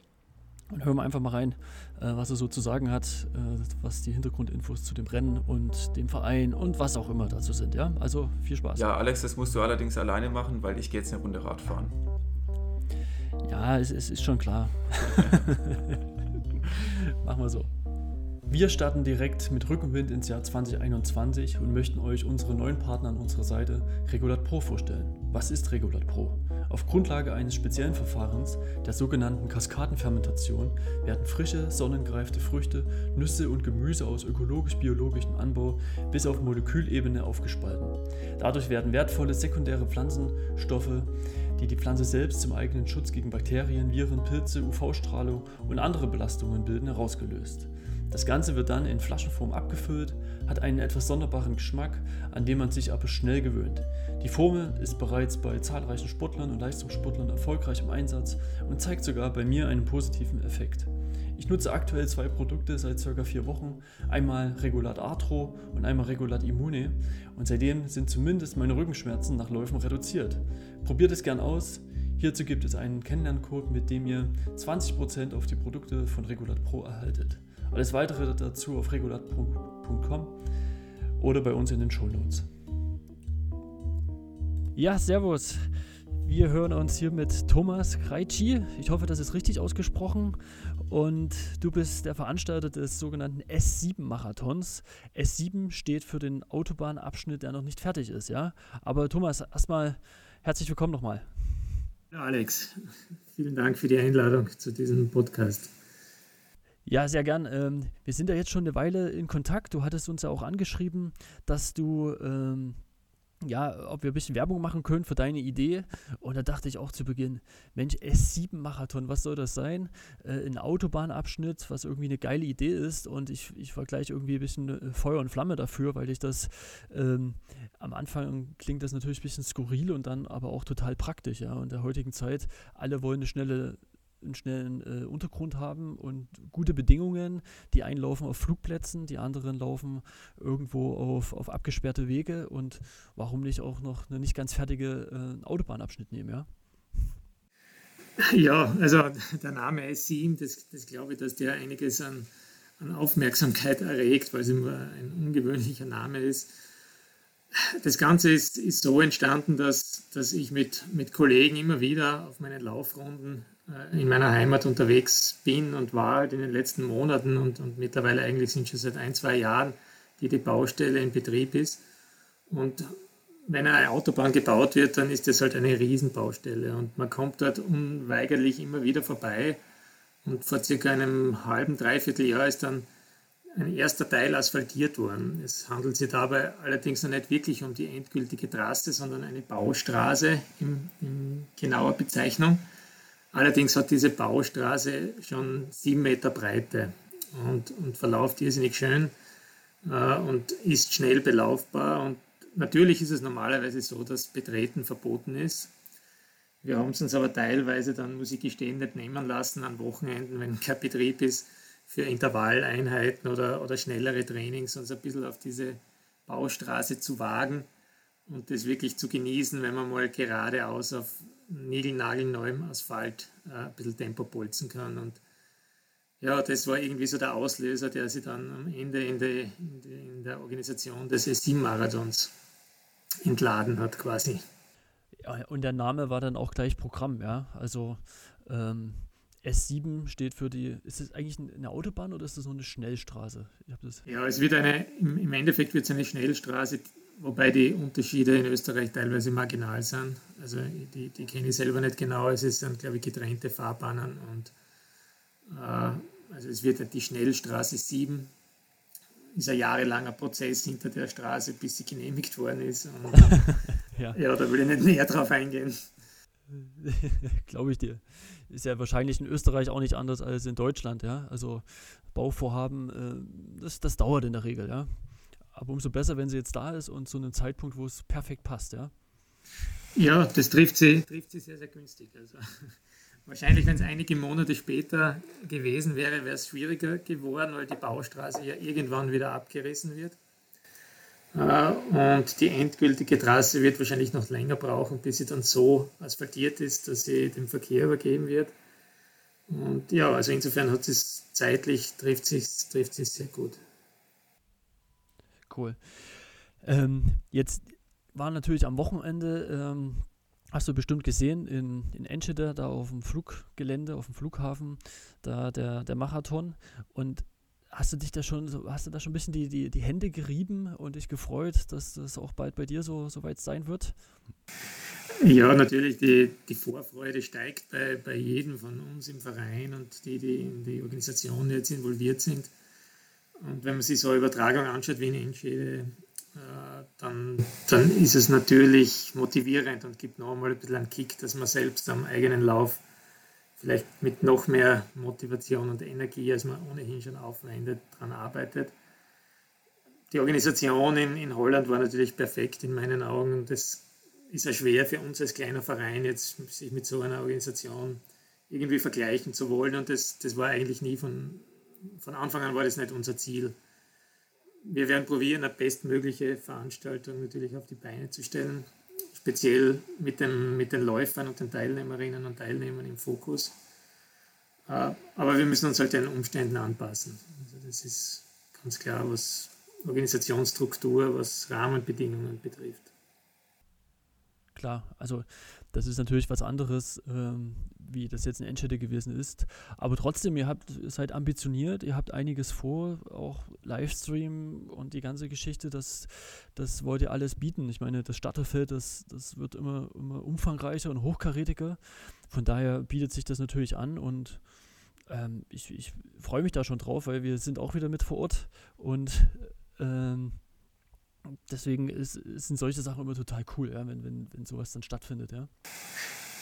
und hören wir einfach mal rein, äh, was er so zu sagen hat, äh, was die Hintergrundinfos zu dem Rennen und dem Verein und was auch immer dazu sind. Ja, also viel Spaß. Ja, Alex, das musst du allerdings alleine machen, weil ich gehe jetzt eine Runde Radfahren. Ja, es, es ist schon klar. machen wir so. Wir starten direkt mit Rückenwind ins Jahr 2021 und möchten euch unsere neuen Partner an unserer Seite Regulat Pro vorstellen. Was ist Regulat Pro? Auf Grundlage eines speziellen Verfahrens, der sogenannten Kaskadenfermentation, werden frische, sonnengereifte Früchte, Nüsse und Gemüse aus ökologisch-biologischem Anbau bis auf Molekülebene aufgespalten. Dadurch werden wertvolle sekundäre Pflanzenstoffe, die die Pflanze selbst zum eigenen Schutz gegen Bakterien, Viren, Pilze, UV-Strahlung und andere Belastungen bilden, herausgelöst. Das Ganze wird dann in Flaschenform abgefüllt, hat einen etwas sonderbaren Geschmack, an den man sich aber schnell gewöhnt. Die Formel ist bereits bei zahlreichen Sportlern und Leistungssportlern erfolgreich im Einsatz und zeigt sogar bei mir einen positiven Effekt. Ich nutze aktuell zwei Produkte seit ca. vier Wochen. Einmal Regulat Arthro und einmal Regulat Immune. Und seitdem sind zumindest meine Rückenschmerzen nach Läufen reduziert. Probiert es gern aus. Hierzu gibt es einen Kennenlerncode, mit dem ihr 20% auf die Produkte von Regulat Pro erhaltet. Alles weitere dazu auf regulat.com oder bei uns in den Show Notes. Ja, servus. Wir hören uns hier mit Thomas Kreitschi. Ich hoffe, das ist richtig ausgesprochen. Und du bist der Veranstalter des sogenannten S7-Marathons. S7 steht für den Autobahnabschnitt, der noch nicht fertig ist, ja? Aber Thomas, erstmal herzlich willkommen nochmal. Ja, Alex, vielen Dank für die Einladung zu diesem Podcast. Ja, sehr gern. Ähm, wir sind ja jetzt schon eine Weile in Kontakt. Du hattest uns ja auch angeschrieben, dass du ähm, ja, ob wir ein bisschen Werbung machen können für deine Idee. Und da dachte ich auch zu Beginn, Mensch, S7-Marathon, was soll das sein? Äh, ein Autobahnabschnitt, was irgendwie eine geile Idee ist. Und ich, ich war gleich irgendwie ein bisschen äh, Feuer und Flamme dafür, weil ich das ähm, am Anfang klingt das natürlich ein bisschen skurril und dann aber auch total praktisch, ja. Und in der heutigen Zeit, alle wollen eine schnelle einen schnellen äh, Untergrund haben und gute Bedingungen. Die einen laufen auf Flugplätzen, die anderen laufen irgendwo auf, auf abgesperrte Wege und warum nicht auch noch eine nicht ganz fertige äh, Autobahnabschnitt nehmen, ja? Ja, also der Name S7, das, das glaube ich, dass der einiges an, an Aufmerksamkeit erregt, weil es immer ein ungewöhnlicher Name ist. Das Ganze ist, ist so entstanden, dass, dass ich mit, mit Kollegen immer wieder auf meinen Laufrunden in meiner Heimat unterwegs bin und war halt in den letzten Monaten und, und mittlerweile eigentlich sind schon seit ein, zwei Jahren, die die Baustelle in Betrieb ist. Und wenn eine Autobahn gebaut wird, dann ist das halt eine Riesenbaustelle und man kommt dort unweigerlich immer wieder vorbei. Und vor circa einem halben, dreiviertel Jahr ist dann ein erster Teil asphaltiert worden. Es handelt sich dabei allerdings noch nicht wirklich um die endgültige Trasse, sondern eine Baustraße in, in genauer Bezeichnung. Allerdings hat diese Baustraße schon sieben Meter Breite und, und verläuft irrsinnig schön äh, und ist schnell belaufbar. Und natürlich ist es normalerweise so, dass Betreten verboten ist. Wir haben es uns aber teilweise dann, muss ich gestehen, nicht nehmen lassen an Wochenenden, wenn kein Betrieb ist, für Intervalleinheiten oder, oder schnellere Trainings, uns ein bisschen auf diese Baustraße zu wagen und das wirklich zu genießen, wenn man mal geradeaus auf niegelnagelneuem Asphalt äh, ein bisschen Tempo bolzen kann. Und ja, das war irgendwie so der Auslöser, der sich dann am Ende in, die, in, die, in der Organisation des S7-Marathons entladen hat quasi. Ja, und der Name war dann auch gleich Programm, ja. Also ähm, S7 steht für die, ist es eigentlich eine Autobahn oder ist das so eine Schnellstraße? ja, es wird eine, im Endeffekt wird es eine Schnellstraße, wobei die Unterschiede in Österreich teilweise marginal sind. Also die, die kenne ich selber nicht genau. Es sind, glaube ich, getrennte Fahrbahnen und äh, also es wird die Schnellstraße 7 ist ein jahrelanger Prozess hinter der Straße, bis sie genehmigt worden ist. Und, ja. ja, da will ich nicht näher drauf eingehen. Glaube ich dir. Ist ja wahrscheinlich in Österreich auch nicht anders als in Deutschland, ja. Also Bauvorhaben, äh, das, das dauert in der Regel, ja. Aber umso besser, wenn sie jetzt da ist und zu einem Zeitpunkt, wo es perfekt passt, ja. Ja, das trifft sie, trifft sie sehr, sehr günstig. Also, wahrscheinlich, wenn es einige Monate später gewesen wäre, wäre es schwieriger geworden, weil die Baustraße ja irgendwann wieder abgerissen wird. Äh, und die endgültige Trasse wird wahrscheinlich noch länger brauchen, bis sie dann so asphaltiert ist, dass sie dem Verkehr übergeben wird. Und ja, also insofern hat es zeitlich, trifft sich trifft sehr gut. Cool. Ähm, jetzt war natürlich am Wochenende, ähm, hast du bestimmt gesehen, in, in Enschede, da auf dem Fluggelände, auf dem Flughafen, da der, der Marathon. Und hast du dich da schon, hast du da schon ein bisschen die, die, die Hände gerieben und dich gefreut, dass das auch bald bei dir so, so weit sein wird? Ja, natürlich, die, die Vorfreude steigt bei, bei jedem von uns im Verein und die, die in die Organisation jetzt involviert sind. Und wenn man sich so eine Übertragung anschaut wie in Enschede, äh, dann, dann ist es natürlich motivierend und gibt noch einmal ein bisschen einen Kick, dass man selbst am eigenen Lauf vielleicht mit noch mehr Motivation und Energie, als man ohnehin schon aufwendet, daran arbeitet. Die Organisation in, in Holland war natürlich perfekt in meinen Augen. Das ist ja schwer für uns als kleiner Verein, jetzt sich mit so einer Organisation irgendwie vergleichen zu wollen. Und das, das war eigentlich nie von, von Anfang an war das nicht unser Ziel. Wir werden probieren, eine bestmögliche Veranstaltung natürlich auf die Beine zu stellen speziell mit, dem, mit den Läufern und den Teilnehmerinnen und Teilnehmern im Fokus. Äh, aber wir müssen uns halt den Umständen anpassen. Also das ist ganz klar, was Organisationsstruktur, was Rahmenbedingungen betrifft. Klar, also das ist natürlich was anderes, ähm, wie das jetzt in Enschede gewesen ist. Aber trotzdem, ihr habt seid ambitioniert, ihr habt einiges vor, auch Livestream und die ganze Geschichte, das, das wollt ihr alles bieten. Ich meine, das Starterfeld, das, das wird immer, immer umfangreicher und hochkarätiger. Von daher bietet sich das natürlich an und ähm, ich, ich freue mich da schon drauf, weil wir sind auch wieder mit vor Ort und ähm, deswegen ist, sind solche Sachen immer total cool, ja, wenn, wenn, wenn sowas dann stattfindet, ja.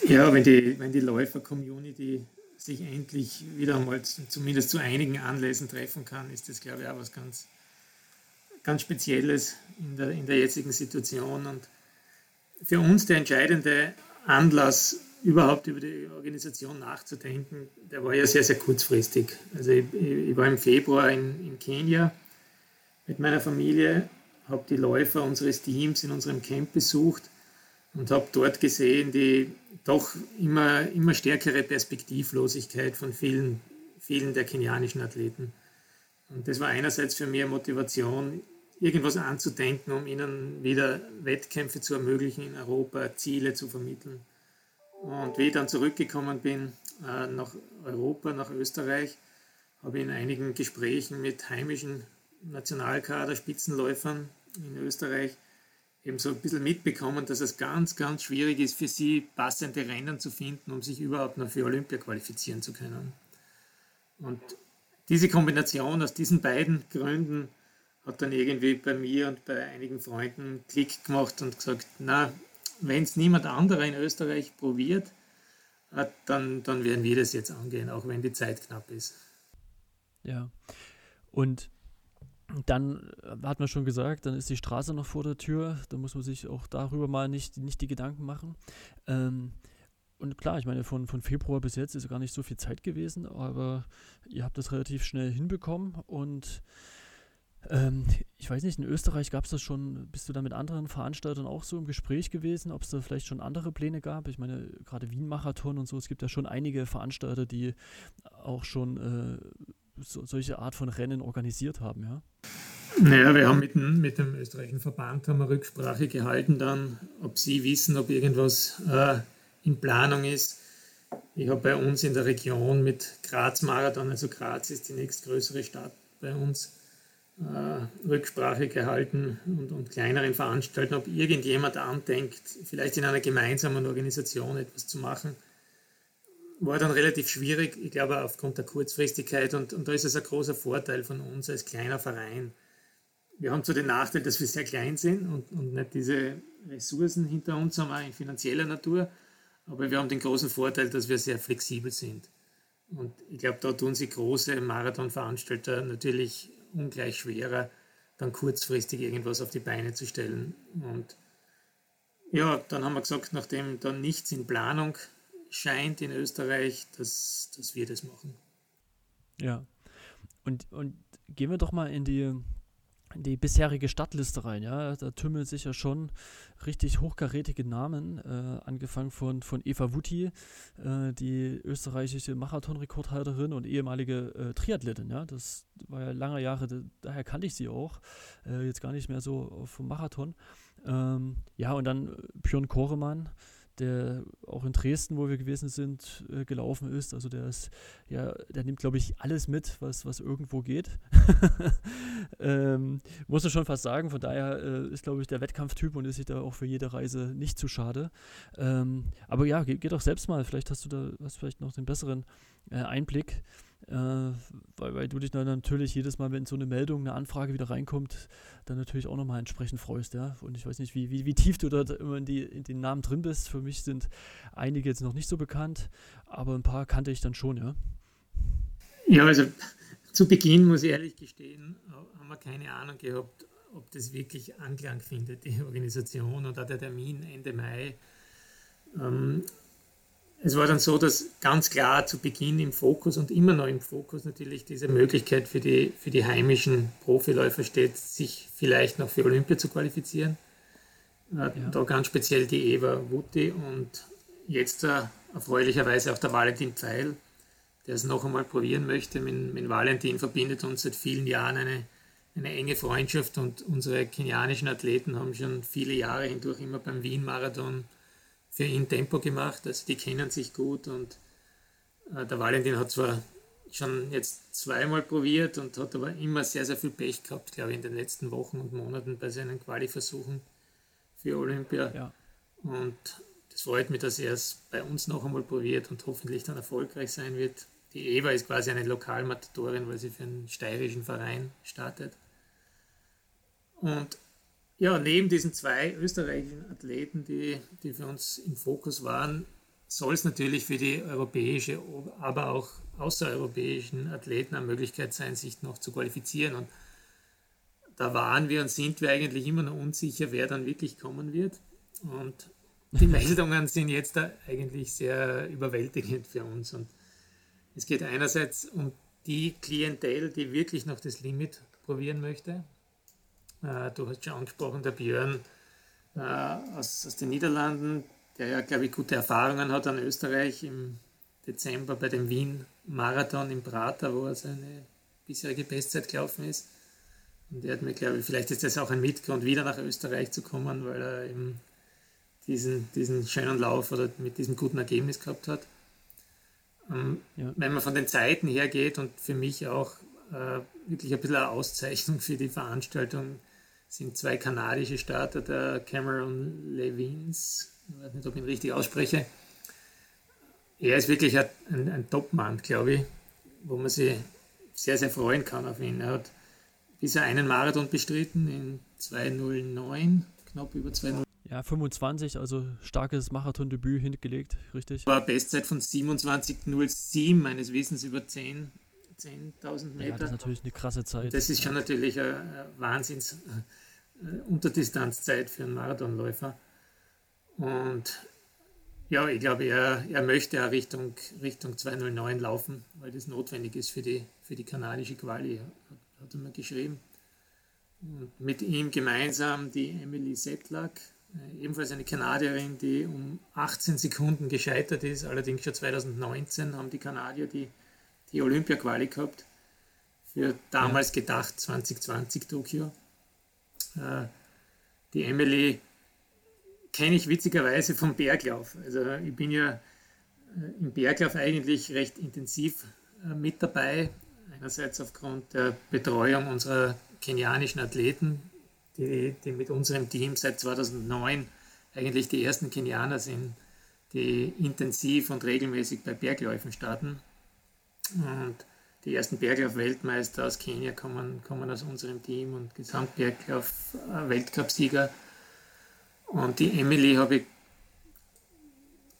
Ja, wenn die, wenn die Läufer-Community sich endlich wieder einmal zumindest zu einigen Anlässen treffen kann, ist das, glaube ich, auch was ganz, ganz Spezielles in der, in der jetzigen Situation. Und für uns der entscheidende Anlass, überhaupt über die Organisation nachzudenken, der war ja sehr, sehr kurzfristig. Also ich, ich war im Februar in, in Kenia mit meiner Familie habe die Läufer unseres Teams in unserem Camp besucht und habe dort gesehen die doch immer, immer stärkere Perspektivlosigkeit von vielen, vielen der kenianischen Athleten. Und das war einerseits für mich Motivation, irgendwas anzudenken, um ihnen wieder Wettkämpfe zu ermöglichen in Europa, Ziele zu vermitteln. Und wie ich dann zurückgekommen bin äh, nach Europa, nach Österreich, habe ich in einigen Gesprächen mit heimischen Nationalkader, Spitzenläufern in Österreich eben so ein bisschen mitbekommen, dass es ganz, ganz schwierig ist für sie, passende Rennen zu finden, um sich überhaupt noch für Olympia qualifizieren zu können. Und diese Kombination aus diesen beiden Gründen hat dann irgendwie bei mir und bei einigen Freunden Klick gemacht und gesagt, na, wenn es niemand anderer in Österreich probiert, äh, dann, dann werden wir das jetzt angehen, auch wenn die Zeit knapp ist. Ja, und dann äh, hat man schon gesagt, dann ist die Straße noch vor der Tür. Da muss man sich auch darüber mal nicht, nicht die Gedanken machen. Ähm, und klar, ich meine, von, von Februar bis jetzt ist gar nicht so viel Zeit gewesen, aber ihr habt das relativ schnell hinbekommen. Und ähm, ich weiß nicht, in Österreich gab es das schon, bist du da mit anderen Veranstaltern auch so im Gespräch gewesen, ob es da vielleicht schon andere Pläne gab? Ich meine, gerade Wien-Marathon und so, es gibt ja schon einige Veranstalter, die auch schon äh, so, solche Art von Rennen organisiert haben, ja? Naja, wir haben mit dem, mit dem österreichischen Verband haben wir Rücksprache gehalten dann, ob sie wissen, ob irgendwas äh, in Planung ist. Ich habe bei uns in der Region mit Graz Marathon, also Graz ist die nächstgrößere Stadt bei uns, äh, Rücksprache gehalten und, und kleineren Veranstaltungen, ob irgendjemand andenkt, vielleicht in einer gemeinsamen Organisation etwas zu machen war dann relativ schwierig, ich glaube aufgrund der Kurzfristigkeit und, und da ist es ein großer Vorteil von uns als kleiner Verein. Wir haben zwar den Nachteil, dass wir sehr klein sind und, und nicht diese Ressourcen hinter uns haben, auch in finanzieller Natur, aber wir haben den großen Vorteil, dass wir sehr flexibel sind. Und ich glaube, da tun sich große Marathonveranstalter natürlich ungleich schwerer, dann kurzfristig irgendwas auf die Beine zu stellen. Und ja, dann haben wir gesagt, nachdem dann nichts in Planung scheint in Österreich, dass, dass wir das machen. Ja. Und, und gehen wir doch mal in die, in die bisherige Stadtliste rein, ja. Da tümmeln sich ja schon richtig hochkarätige Namen, äh, angefangen von, von Eva Wutti, äh, die österreichische Marathonrekordhalterin und ehemalige äh, Triathletin, ja. Das war ja lange Jahre, daher kannte ich sie auch. Äh, jetzt gar nicht mehr so vom Marathon. Ähm, ja, und dann Björn Koremann, der auch in Dresden, wo wir gewesen sind, äh, gelaufen ist. Also der ist, ja, der nimmt, glaube ich, alles mit, was, was irgendwo geht. ähm, muss man schon fast sagen. Von daher äh, ist, glaube ich, der Wettkampftyp und ist sich da auch für jede Reise nicht zu schade. Ähm, aber ja, geh, geh, doch selbst mal. Vielleicht hast du da hast vielleicht noch den besseren äh, Einblick. Äh, weil, weil du dich dann natürlich jedes Mal, wenn so eine Meldung, eine Anfrage wieder reinkommt, dann natürlich auch nochmal entsprechend freust, ja. Und ich weiß nicht, wie, wie, wie tief du dort immer in, die, in den Namen drin bist. Für mich sind einige jetzt noch nicht so bekannt, aber ein paar kannte ich dann schon, ja. Ja, also zu Beginn muss ich ehrlich gestehen, haben wir keine Ahnung gehabt, ob das wirklich Anklang findet, die Organisation auch der Termin Ende Mai. Ähm, es war dann so, dass ganz klar zu Beginn im Fokus und immer noch im Fokus natürlich diese Möglichkeit für die, für die heimischen Profiläufer steht, sich vielleicht noch für Olympia zu qualifizieren. Äh, ja. Da ganz speziell die Eva Wutti und jetzt uh, erfreulicherweise auch der Valentin Pfeil, der es noch einmal probieren möchte. Mit, mit Valentin verbindet uns seit vielen Jahren eine, eine enge Freundschaft und unsere kenianischen Athleten haben schon viele Jahre hindurch immer beim Wien-Marathon für ihn Tempo gemacht. Also die kennen sich gut und äh, der Valentin hat zwar schon jetzt zweimal probiert und hat aber immer sehr, sehr viel Pech gehabt, glaube ich, in den letzten Wochen und Monaten bei seinen Quali-Versuchen für Olympia. Ja. Und das freut mich, dass er es bei uns noch einmal probiert und hoffentlich dann erfolgreich sein wird. Die Eva ist quasi eine Lokalmatatorin, weil sie für einen steirischen Verein startet. Und ja, neben diesen zwei österreichischen Athleten, die, die für uns im Fokus waren, soll es natürlich für die europäische, aber auch außereuropäischen Athleten eine Möglichkeit sein, sich noch zu qualifizieren. Und da waren wir und sind wir eigentlich immer noch unsicher, wer dann wirklich kommen wird. Und die Meldungen sind jetzt da eigentlich sehr überwältigend für uns. Und es geht einerseits um die Klientel, die wirklich noch das Limit probieren möchte. Äh, du hast schon angesprochen, der Björn äh, aus, aus den Niederlanden, der ja, glaube ich, gute Erfahrungen hat an Österreich im Dezember bei dem Wien-Marathon im Prater, wo er seine bisherige Bestzeit gelaufen ist. Und er hat mir, glaube ich, vielleicht ist das auch ein Mitgrund, wieder nach Österreich zu kommen, weil er eben diesen, diesen schönen Lauf oder mit diesem guten Ergebnis gehabt hat. Ähm, ja. Wenn man von den Zeiten her geht und für mich auch äh, wirklich ein bisschen eine Auszeichnung für die Veranstaltung sind zwei kanadische Starter, der Cameron Levins, ich weiß nicht, ob ich ihn richtig ausspreche. Er ist wirklich ein, ein, Top-Mann, glaube ich, wo man sich sehr, sehr freuen kann auf ihn. Er hat bisher einen Marathon bestritten in 2.09, knapp über 2.09. Ja, 25, also starkes Marathon-Debüt hingelegt, richtig? War Bestzeit von 27.07, meines Wissens über 10 10.000 Meter. Ja, das ist natürlich eine krasse Zeit. Das ist schon natürlich eine Wahnsinns äh, für einen Marathonläufer. Und ja, ich glaube, er, er möchte ja Richtung, Richtung 209 laufen, weil das notwendig ist für die, für die kanadische Quali, hat, hat er mir geschrieben. Und mit ihm gemeinsam die Emily Setlack, äh, ebenfalls eine Kanadierin, die um 18 Sekunden gescheitert ist, allerdings schon 2019 haben die Kanadier die die Olympia-Quali gehabt. Für damals ja. gedacht 2020 Tokio. Äh, die Emily kenne ich witzigerweise vom Berglauf. Also ich bin ja äh, im Berglauf eigentlich recht intensiv äh, mit dabei. Einerseits aufgrund der Betreuung unserer kenianischen Athleten, die, die mit unserem Team seit 2009 eigentlich die ersten Kenianer sind, die intensiv und regelmäßig bei Bergläufen starten. Und die ersten Berglauf-Weltmeister aus Kenia kommen, kommen aus unserem Team und Gesamtberglauf-Weltcupsieger. Und die Emily habe ich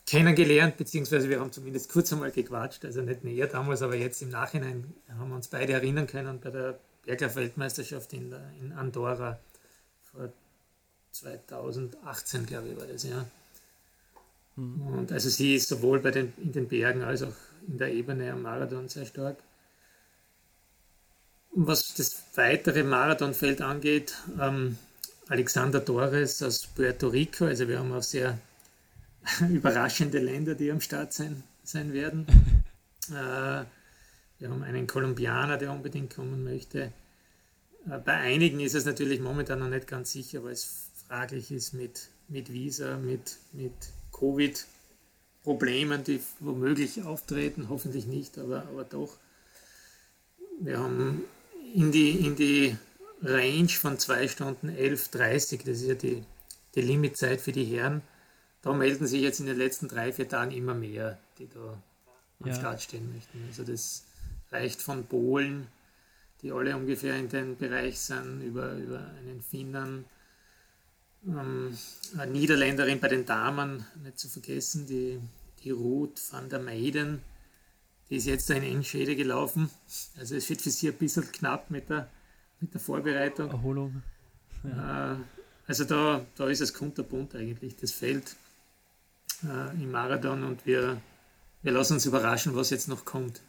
kennengelernt, beziehungsweise wir haben zumindest kurz einmal gequatscht, also nicht näher damals, aber jetzt im Nachhinein haben wir uns beide erinnern können bei der Berglauf-Weltmeisterschaft in, in Andorra vor 2018, glaube ich, war das, ja. Mhm. Und also sie ist sowohl bei den, in den Bergen als auch in der Ebene am Marathon sehr stark. Und was das weitere Marathonfeld angeht, ähm, Alexander Torres aus Puerto Rico, also wir haben auch sehr überraschende Länder, die am Start sein, sein werden. äh, wir haben einen Kolumbianer, der unbedingt kommen möchte. Äh, bei einigen ist es natürlich momentan noch nicht ganz sicher, weil es fraglich ist mit, mit Visa, mit, mit Covid. Problemen, die womöglich auftreten, hoffentlich nicht, aber, aber doch. Wir haben in die, in die Range von 2 Stunden 11.30, das ist ja die, die Limitzeit für die Herren, da melden sich jetzt in den letzten drei, vier Tagen immer mehr, die da am ja. Start stehen möchten. Also das reicht von Polen, die alle ungefähr in den Bereich sind, über, über einen Finnern, ähm, Niederländerin bei den Damen, nicht zu vergessen, die, die Ruth van der Meiden, die ist jetzt da in Engschede gelaufen. Also es wird für sie ein bisschen knapp mit der, mit der Vorbereitung. Erholung. Ja. Äh, also da, da ist es kunterbunt eigentlich, das Feld äh, im Marathon und wir, wir lassen uns überraschen, was jetzt noch kommt.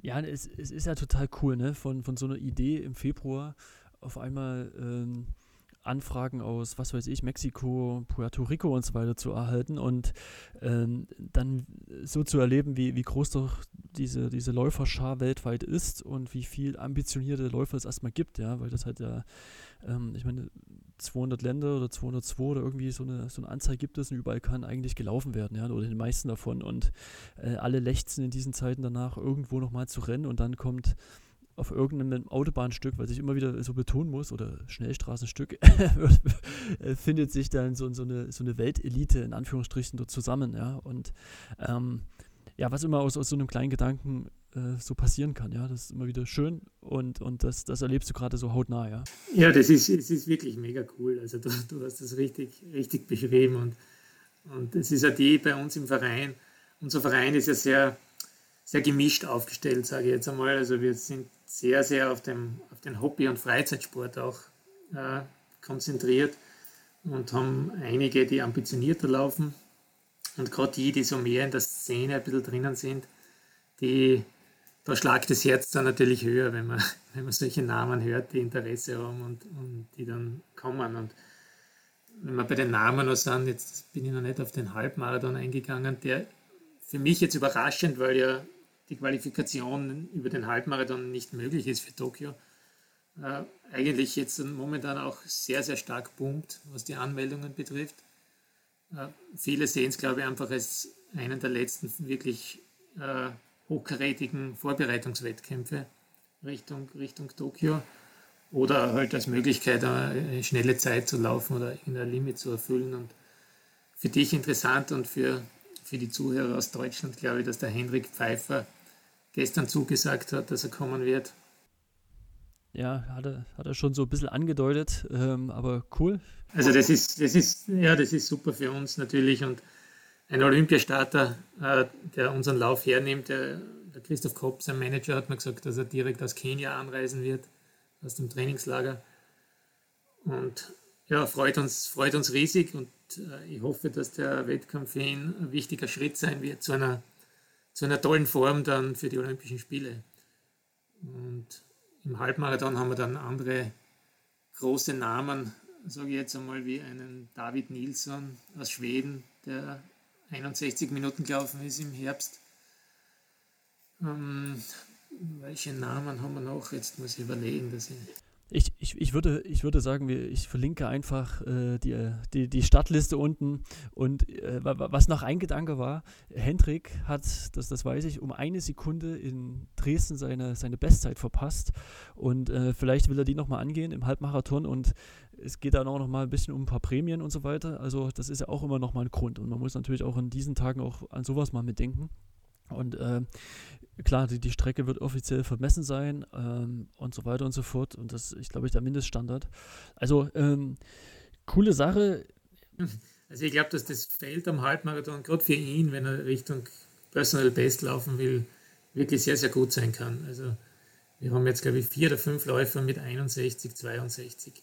Ja, es, es ist ja total cool, ne? Von, von so einer Idee im Februar auf einmal ähm, Anfragen aus, was weiß ich, Mexiko, Puerto Rico und so weiter zu erhalten und ähm, dann so zu erleben, wie, wie groß doch diese, diese Läuferschar weltweit ist und wie viel ambitionierte Läufer es erstmal gibt, ja, weil das halt ja, ähm, ich meine, 200 Länder oder 202 oder irgendwie so eine, so eine Anzahl gibt es und überall kann eigentlich gelaufen werden, ja, oder die meisten davon und äh, alle lechzen in diesen Zeiten danach irgendwo nochmal zu rennen und dann kommt auf irgendeinem Autobahnstück, was ich immer wieder so betonen muss, oder Schnellstraßenstück, findet sich dann so, so, eine, so eine Weltelite in Anführungsstrichen dort zusammen, ja. Und ähm, ja, was immer aus, aus so einem kleinen Gedanken äh, so passieren kann, ja, das ist immer wieder schön und, und das, das erlebst du gerade so hautnah, ja. Ja, das ist, es ist wirklich mega cool. Also du, du hast das richtig, richtig beschrieben und, und ist ja die bei uns im Verein. Unser Verein ist ja sehr, sehr gemischt aufgestellt, sage ich jetzt einmal. Also wir sind sehr, sehr auf, dem, auf den Hobby- und Freizeitsport auch äh, konzentriert und haben einige, die ambitionierter laufen und gerade die, die so mehr in der Szene ein bisschen drinnen sind, die, da schlagt das Herz dann natürlich höher, wenn man, wenn man solche Namen hört, die Interesse haben und, und die dann kommen. Und wenn wir bei den Namen noch sind, jetzt bin ich noch nicht auf den Halbmarathon eingegangen, der für mich jetzt überraschend, weil ja die Qualifikation über den Halbmarathon nicht möglich ist für Tokio, äh, eigentlich jetzt momentan auch sehr, sehr stark boomt, was die Anmeldungen betrifft. Äh, viele sehen es, glaube ich, einfach als einen der letzten wirklich äh, hochkarätigen Vorbereitungswettkämpfe Richtung, Richtung Tokio oder halt als Möglichkeit, eine schnelle Zeit zu laufen oder ein Limit zu erfüllen. Und für dich interessant und für, für die Zuhörer aus Deutschland, glaube ich, dass der Henrik Pfeiffer gestern zugesagt hat, dass er kommen wird. Ja, hat er, hat er schon so ein bisschen angedeutet, ähm, aber cool. Also das ist, das ist, ja, das ist super für uns natürlich und ein Olympiastarter, äh, der unseren Lauf hernimmt, der, der Christoph Kopp, sein Manager, hat mir gesagt, dass er direkt aus Kenia anreisen wird, aus dem Trainingslager. Und ja, freut uns, freut uns riesig und äh, ich hoffe, dass der Wettkampf für ihn ein wichtiger Schritt sein wird zu einer zu einer tollen Form dann für die Olympischen Spiele. Und im Halbmarathon haben wir dann andere große Namen, sage ich jetzt einmal, wie einen David Nilsson aus Schweden, der 61 Minuten gelaufen ist im Herbst. Ähm, welche Namen haben wir noch? Jetzt muss ich überlegen, dass ich ich, ich, ich, würde, ich würde sagen, ich verlinke einfach äh, die, die, die Startliste unten. Und äh, was noch ein Gedanke war, Hendrik hat, das, das weiß ich, um eine Sekunde in Dresden seine, seine Bestzeit verpasst. Und äh, vielleicht will er die nochmal angehen im Halbmarathon. Und es geht dann auch nochmal ein bisschen um ein paar Prämien und so weiter. Also das ist ja auch immer nochmal ein Grund. Und man muss natürlich auch in diesen Tagen auch an sowas mal mitdenken. Und äh, klar, die, die Strecke wird offiziell vermessen sein ähm, und so weiter und so fort. Und das ist, glaube ich, der Mindeststandard. Also, ähm, coole Sache. Also ich glaube, dass das Feld am Halbmarathon, gerade für ihn, wenn er Richtung Personal Best laufen will, wirklich sehr, sehr gut sein kann. Also wir haben jetzt, glaube ich, vier oder fünf Läufer mit 61, 62.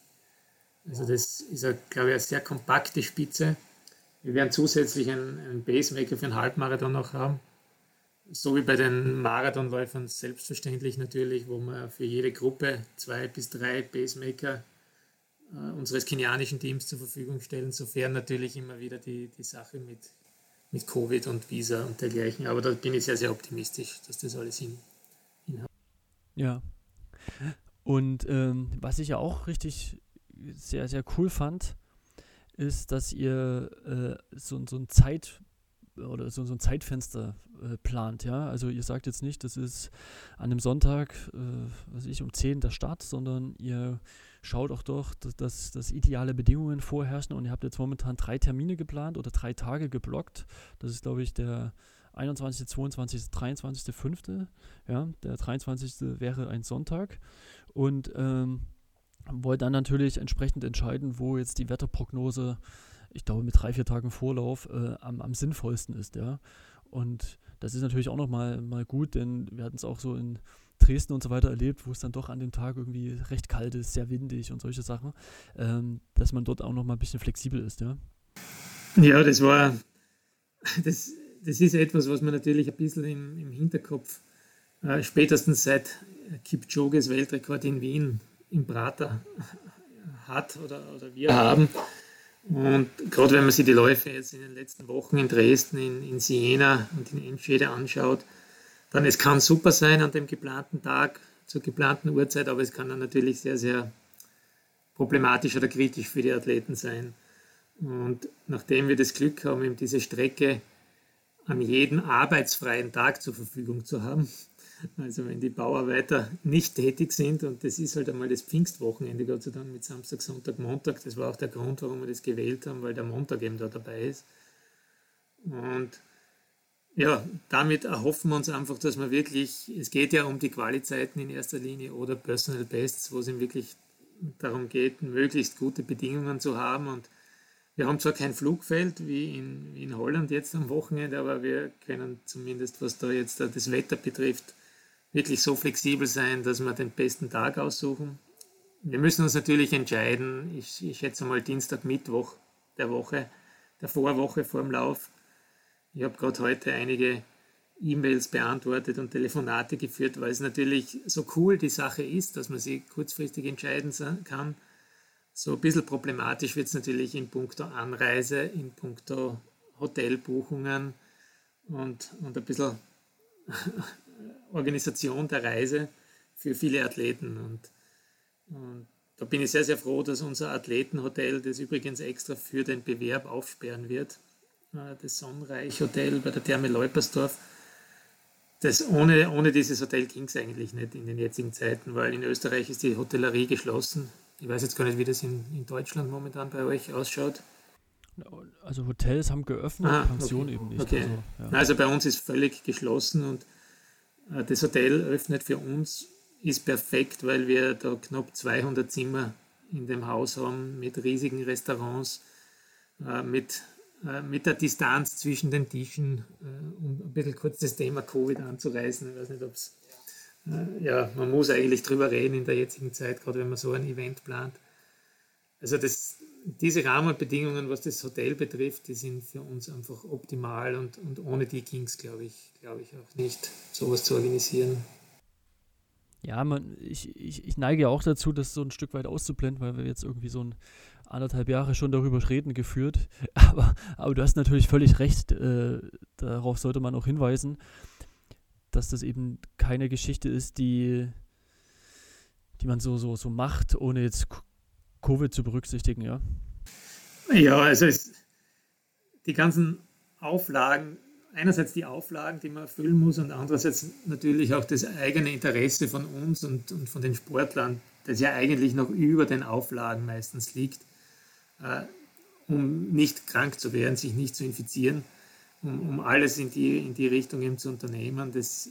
Also das ist, glaube ich, eine sehr kompakte Spitze. Wir werden zusätzlich einen, einen Pacemaker für einen Halbmarathon noch haben so wie bei den Marathonläufern selbstverständlich natürlich, wo wir für jede Gruppe zwei bis drei Pacemaker äh, unseres kenianischen Teams zur Verfügung stellen, sofern natürlich immer wieder die, die Sache mit, mit Covid und Visa und dergleichen. Aber da bin ich sehr, sehr optimistisch, dass das alles hin, hinhaut. Ja. Und ähm, was ich ja auch richtig sehr, sehr cool fand, ist, dass ihr äh, so, so ein Zeit- oder so, so ein Zeitfenster äh, plant, ja. Also ihr sagt jetzt nicht, das ist an einem Sonntag, äh, was ich, um 10 der Start, sondern ihr schaut auch doch, dass, dass, dass ideale Bedingungen vorherrschen und ihr habt jetzt momentan drei Termine geplant oder drei Tage geblockt. Das ist, glaube ich, der 21., 22., 23., 5. Ja, der 23. wäre ein Sonntag. Und ähm, wollte dann natürlich entsprechend entscheiden, wo jetzt die Wetterprognose, ich glaube mit drei, vier Tagen Vorlauf, äh, am, am sinnvollsten ist. Ja. Und das ist natürlich auch nochmal mal gut, denn wir hatten es auch so in Dresden und so weiter erlebt, wo es dann doch an dem Tag irgendwie recht kalt ist, sehr windig und solche Sachen, ähm, dass man dort auch nochmal ein bisschen flexibel ist. Ja, ja das war, das, das ist etwas, was man natürlich ein bisschen im, im Hinterkopf äh, spätestens seit Kipchoges Weltrekord in Wien im Prater hat oder, oder wir haben. Und gerade wenn man sich die Läufe jetzt in den letzten Wochen in Dresden, in, in Siena und in Enschede anschaut, dann es kann super sein an dem geplanten Tag, zur geplanten Uhrzeit, aber es kann dann natürlich sehr, sehr problematisch oder kritisch für die Athleten sein. Und nachdem wir das Glück haben, eben diese Strecke an jedem arbeitsfreien Tag zur Verfügung zu haben, also wenn die Bauarbeiter nicht tätig sind und das ist halt einmal das Pfingstwochenende, Gott sei Dank mit Samstag, Sonntag, Montag, das war auch der Grund, warum wir das gewählt haben, weil der Montag eben da dabei ist. Und ja, damit erhoffen wir uns einfach, dass wir wirklich, es geht ja um die Qualizeiten in erster Linie oder Personal Bests, wo es ihm wirklich darum geht, möglichst gute Bedingungen zu haben. Und wir haben zwar kein Flugfeld wie in, wie in Holland jetzt am Wochenende, aber wir können zumindest, was da jetzt das Wetter betrifft, wirklich so flexibel sein, dass wir den besten Tag aussuchen. Wir müssen uns natürlich entscheiden, ich, ich schätze mal Dienstag, Mittwoch der Woche, der Vorwoche vor dem Lauf. Ich habe gerade heute einige E-Mails beantwortet und Telefonate geführt, weil es natürlich so cool die Sache ist, dass man sich kurzfristig entscheiden kann. So ein bisschen problematisch wird es natürlich in puncto Anreise, in puncto Hotelbuchungen und, und ein bisschen Organisation der Reise für viele Athleten. Und, und da bin ich sehr, sehr froh, dass unser Athletenhotel, das übrigens extra für den Bewerb aufsperren wird, äh, das Sonnenreich Hotel bei der Therme Leupersdorf, das ohne, ohne dieses Hotel ging es eigentlich nicht in den jetzigen Zeiten, weil in Österreich ist die Hotellerie geschlossen. Ich weiß jetzt gar nicht, wie das in, in Deutschland momentan bei euch ausschaut. Also Hotels haben geöffnet, ah, Pension okay. eben nicht. Okay. Also, ja. also bei uns ist völlig geschlossen und das Hotel öffnet für uns, ist perfekt, weil wir da knapp 200 Zimmer in dem Haus haben mit riesigen Restaurants, äh, mit, äh, mit der Distanz zwischen den Tischen, um ein bisschen kurz das Thema Covid anzureißen. Ich weiß nicht, ob es, ja, man muss eigentlich drüber reden in der jetzigen Zeit, gerade wenn man so ein Event plant. Also das, diese Rahmenbedingungen, was das Hotel betrifft, die sind für uns einfach optimal und, und ohne die ging es, glaube ich, glaube ich, auch nicht, sowas zu organisieren. Ja, man, ich, ich, ich neige ja auch dazu, das so ein Stück weit auszublenden, weil wir jetzt irgendwie so ein anderthalb Jahre schon darüber reden geführt. Aber, aber du hast natürlich völlig recht, äh, darauf sollte man auch hinweisen, dass das eben keine Geschichte ist, die, die man so, so, so macht, ohne jetzt Covid zu berücksichtigen, ja? Ja, also es, die ganzen Auflagen, einerseits die Auflagen, die man erfüllen muss und andererseits natürlich auch das eigene Interesse von uns und, und von den Sportlern, das ja eigentlich noch über den Auflagen meistens liegt, äh, um nicht krank zu werden, sich nicht zu infizieren, um, um alles in die, in die Richtung eben zu unternehmen. Das,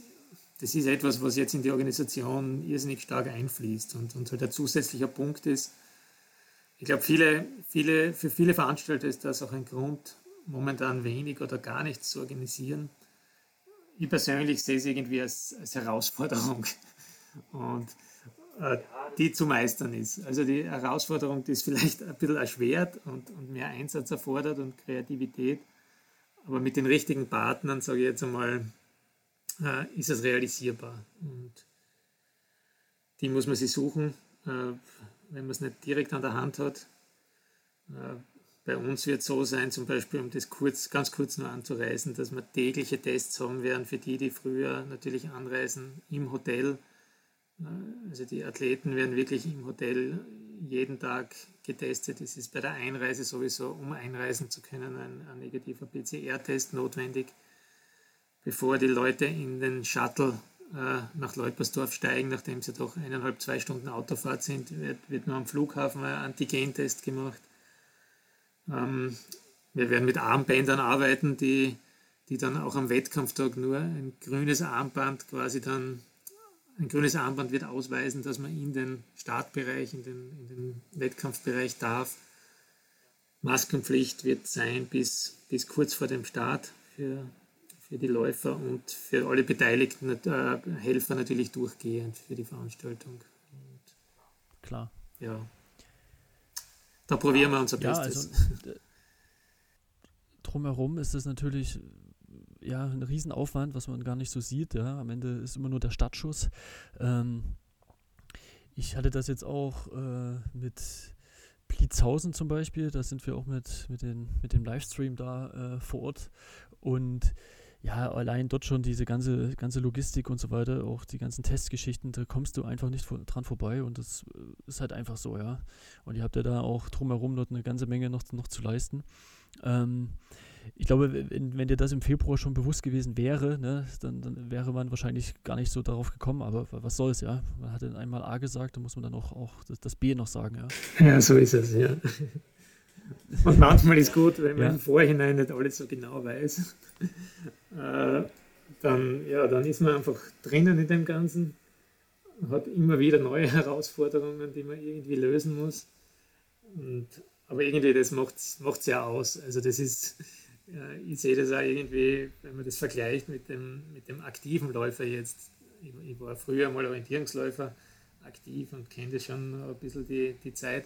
das ist etwas, was jetzt in die Organisation irrsinnig stark einfließt und, und halt ein zusätzlicher Punkt ist, ich glaube, viele, viele, für viele Veranstalter ist das auch ein Grund, momentan wenig oder gar nichts zu organisieren. Ich persönlich sehe es irgendwie als, als Herausforderung und äh, die zu meistern ist. Also die Herausforderung, die ist vielleicht ein bisschen erschwert und, und mehr Einsatz erfordert und Kreativität, aber mit den richtigen Partnern, sage ich jetzt einmal, äh, ist es realisierbar. Und die muss man sich suchen. Äh, wenn man es nicht direkt an der Hand hat. Äh, bei uns wird es so sein, zum Beispiel, um das kurz, ganz kurz nur anzureißen, dass wir tägliche Tests haben werden für die, die früher natürlich anreisen im Hotel. Äh, also die Athleten werden wirklich im Hotel jeden Tag getestet. Es ist bei der Einreise sowieso, um einreisen zu können, ein, ein negativer PCR-Test notwendig, bevor die Leute in den Shuttle äh, nach Leupersdorf steigen, nachdem sie doch eineinhalb, zwei Stunden Autofahrt sind, wird, wird nur am Flughafen ein Antigentest gemacht. Ähm, wir werden mit Armbändern arbeiten, die, die dann auch am Wettkampftag nur ein grünes Armband quasi dann, ein grünes Armband wird ausweisen, dass man in den Startbereich, in den, in den Wettkampfbereich darf. Maskenpflicht wird sein bis, bis kurz vor dem Start für, für die Läufer und für alle beteiligten äh, Helfer natürlich durchgehend für die Veranstaltung. Und, Klar. Ja. Da probieren wir unser ja, Bestes. Also, drumherum ist es natürlich ja, ein Riesenaufwand, was man gar nicht so sieht. Ja. Am Ende ist immer nur der Startschuss. Ähm, ich hatte das jetzt auch äh, mit Pliezhausen zum Beispiel, da sind wir auch mit, mit, den, mit dem Livestream da äh, vor Ort. Und ja, allein dort schon diese ganze, ganze Logistik und so weiter, auch die ganzen Testgeschichten, da kommst du einfach nicht dran vorbei und das äh, ist halt einfach so, ja. Und ihr habt ja da auch drumherum dort eine ganze Menge noch, noch zu leisten. Ähm, ich glaube, wenn, wenn dir das im Februar schon bewusst gewesen wäre, ne, dann, dann, wäre man wahrscheinlich gar nicht so darauf gekommen. Aber was soll's, ja? Man hat dann einmal A gesagt, dann muss man dann auch, auch das, das B noch sagen, ja. Ja, so ist es, ja. Und manchmal ist gut, wenn man ja. im Vorhinein nicht alles so genau weiß. Äh, dann, ja, dann ist man einfach drinnen in dem Ganzen, hat immer wieder neue Herausforderungen, die man irgendwie lösen muss. Und, aber irgendwie, das macht es ja aus. Also das ist, ich sehe das auch irgendwie, wenn man das vergleicht mit dem, mit dem aktiven Läufer jetzt. Ich, ich war früher mal Orientierungsläufer aktiv und kenne das schon ein bisschen die, die Zeit.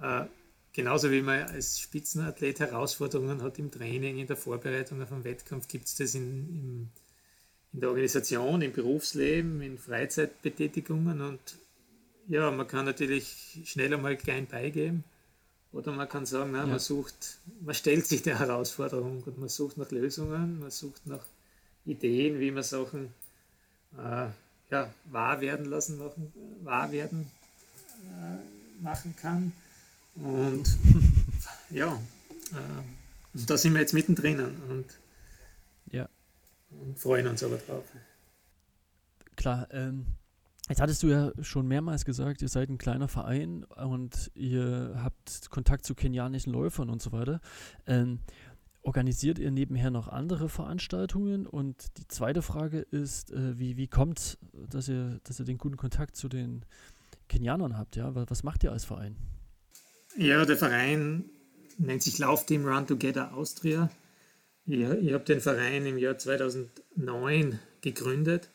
Äh, genauso wie man als Spitzenathlet Herausforderungen hat im Training, in der Vorbereitung auf einen Wettkampf, gibt es das in, in, in der Organisation, im Berufsleben, in Freizeitbetätigungen und ja, man kann natürlich schneller mal klein beigeben oder man kann sagen, na, ja. man sucht, man stellt sich der Herausforderung und man sucht nach Lösungen, man sucht nach Ideen, wie man Sachen äh, ja, wahr werden lassen, machen, wahr werden äh, machen kann. Und ja, äh, da sind wir jetzt mittendrin und, ja. und freuen uns aber drauf. Klar, ähm, Jetzt hattest du ja schon mehrmals gesagt, ihr seid ein kleiner Verein und ihr habt Kontakt zu kenianischen Läufern und so weiter. Ähm, organisiert ihr nebenher noch andere Veranstaltungen? Und die zweite Frage ist, äh, wie, wie kommt es, dass ihr, dass ihr den guten Kontakt zu den Kenianern habt? Ja? Was macht ihr als Verein? Ja, der Verein nennt sich Laufteam Run Together Austria. Ich, ich habe den Verein im Jahr 2009 gegründet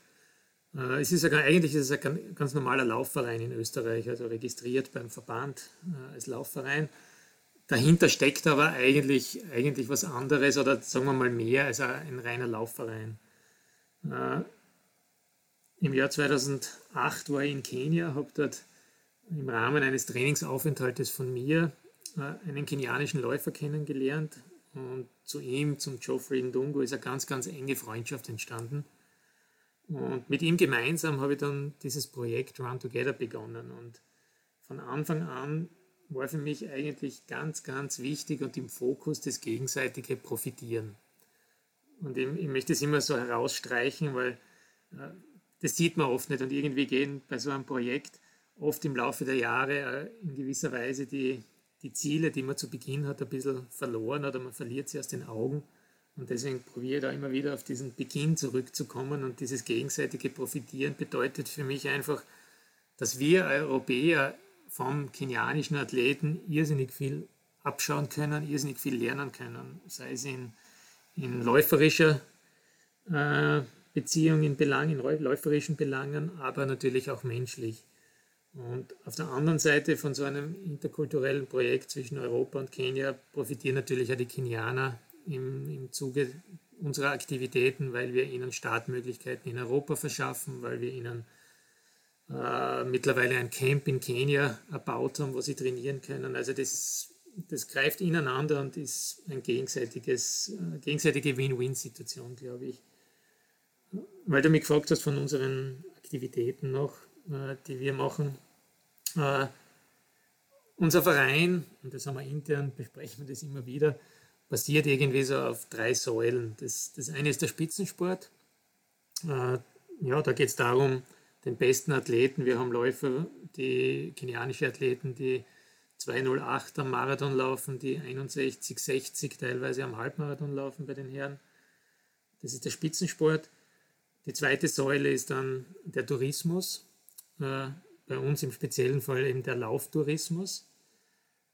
äh, es ist ja, eigentlich ist es ein ganz normaler Laufverein in Österreich, also registriert beim Verband äh, als Laufverein. Dahinter steckt aber eigentlich, eigentlich was anderes oder sagen wir mal mehr als ein reiner Laufverein. Äh, Im Jahr 2008 war ich in Kenia, habe dort im Rahmen eines Trainingsaufenthaltes von mir einen kenianischen Läufer kennengelernt und zu ihm, zum Geoffrey Ndungo, ist eine ganz, ganz enge Freundschaft entstanden. Und mit ihm gemeinsam habe ich dann dieses Projekt Run Together begonnen. Und von Anfang an war für mich eigentlich ganz, ganz wichtig und im Fokus das gegenseitige Profitieren. Und ich, ich möchte es immer so herausstreichen, weil äh, das sieht man oft nicht. Und irgendwie gehen bei so einem Projekt oft im Laufe der Jahre äh, in gewisser Weise die, die Ziele, die man zu Beginn hat, ein bisschen verloren oder man verliert sie aus den Augen. Und deswegen probiere ich da immer wieder auf diesen Beginn zurückzukommen. Und dieses gegenseitige Profitieren bedeutet für mich einfach, dass wir Europäer vom kenianischen Athleten irrsinnig viel abschauen können, irrsinnig viel lernen können, sei es in, in läuferischer äh, Beziehung, in Belangen, in läuferischen Belangen, aber natürlich auch menschlich. Und auf der anderen Seite von so einem interkulturellen Projekt zwischen Europa und Kenia profitieren natürlich auch die Kenianer im, im Zuge unserer Aktivitäten, weil wir ihnen Startmöglichkeiten in Europa verschaffen, weil wir ihnen äh, mittlerweile ein Camp in Kenia erbaut haben, wo sie trainieren können. Also das, das greift ineinander und ist eine gegenseitiges, äh, gegenseitige Win-Win-Situation, glaube ich. Weil du mich gefragt hast von unseren Aktivitäten noch, äh, die wir machen. Äh, unser Verein, und das haben wir intern, besprechen wir das immer wieder, basiert irgendwie so auf drei Säulen. Das, das eine ist der Spitzensport. Äh, ja, da geht es darum, den besten Athleten, wir haben Läufer, die kenianische Athleten, die 208 am Marathon laufen, die 61, 60 teilweise am Halbmarathon laufen bei den Herren. Das ist der Spitzensport. Die zweite Säule ist dann der Tourismus. Äh, bei uns im speziellen Fall eben der Lauftourismus.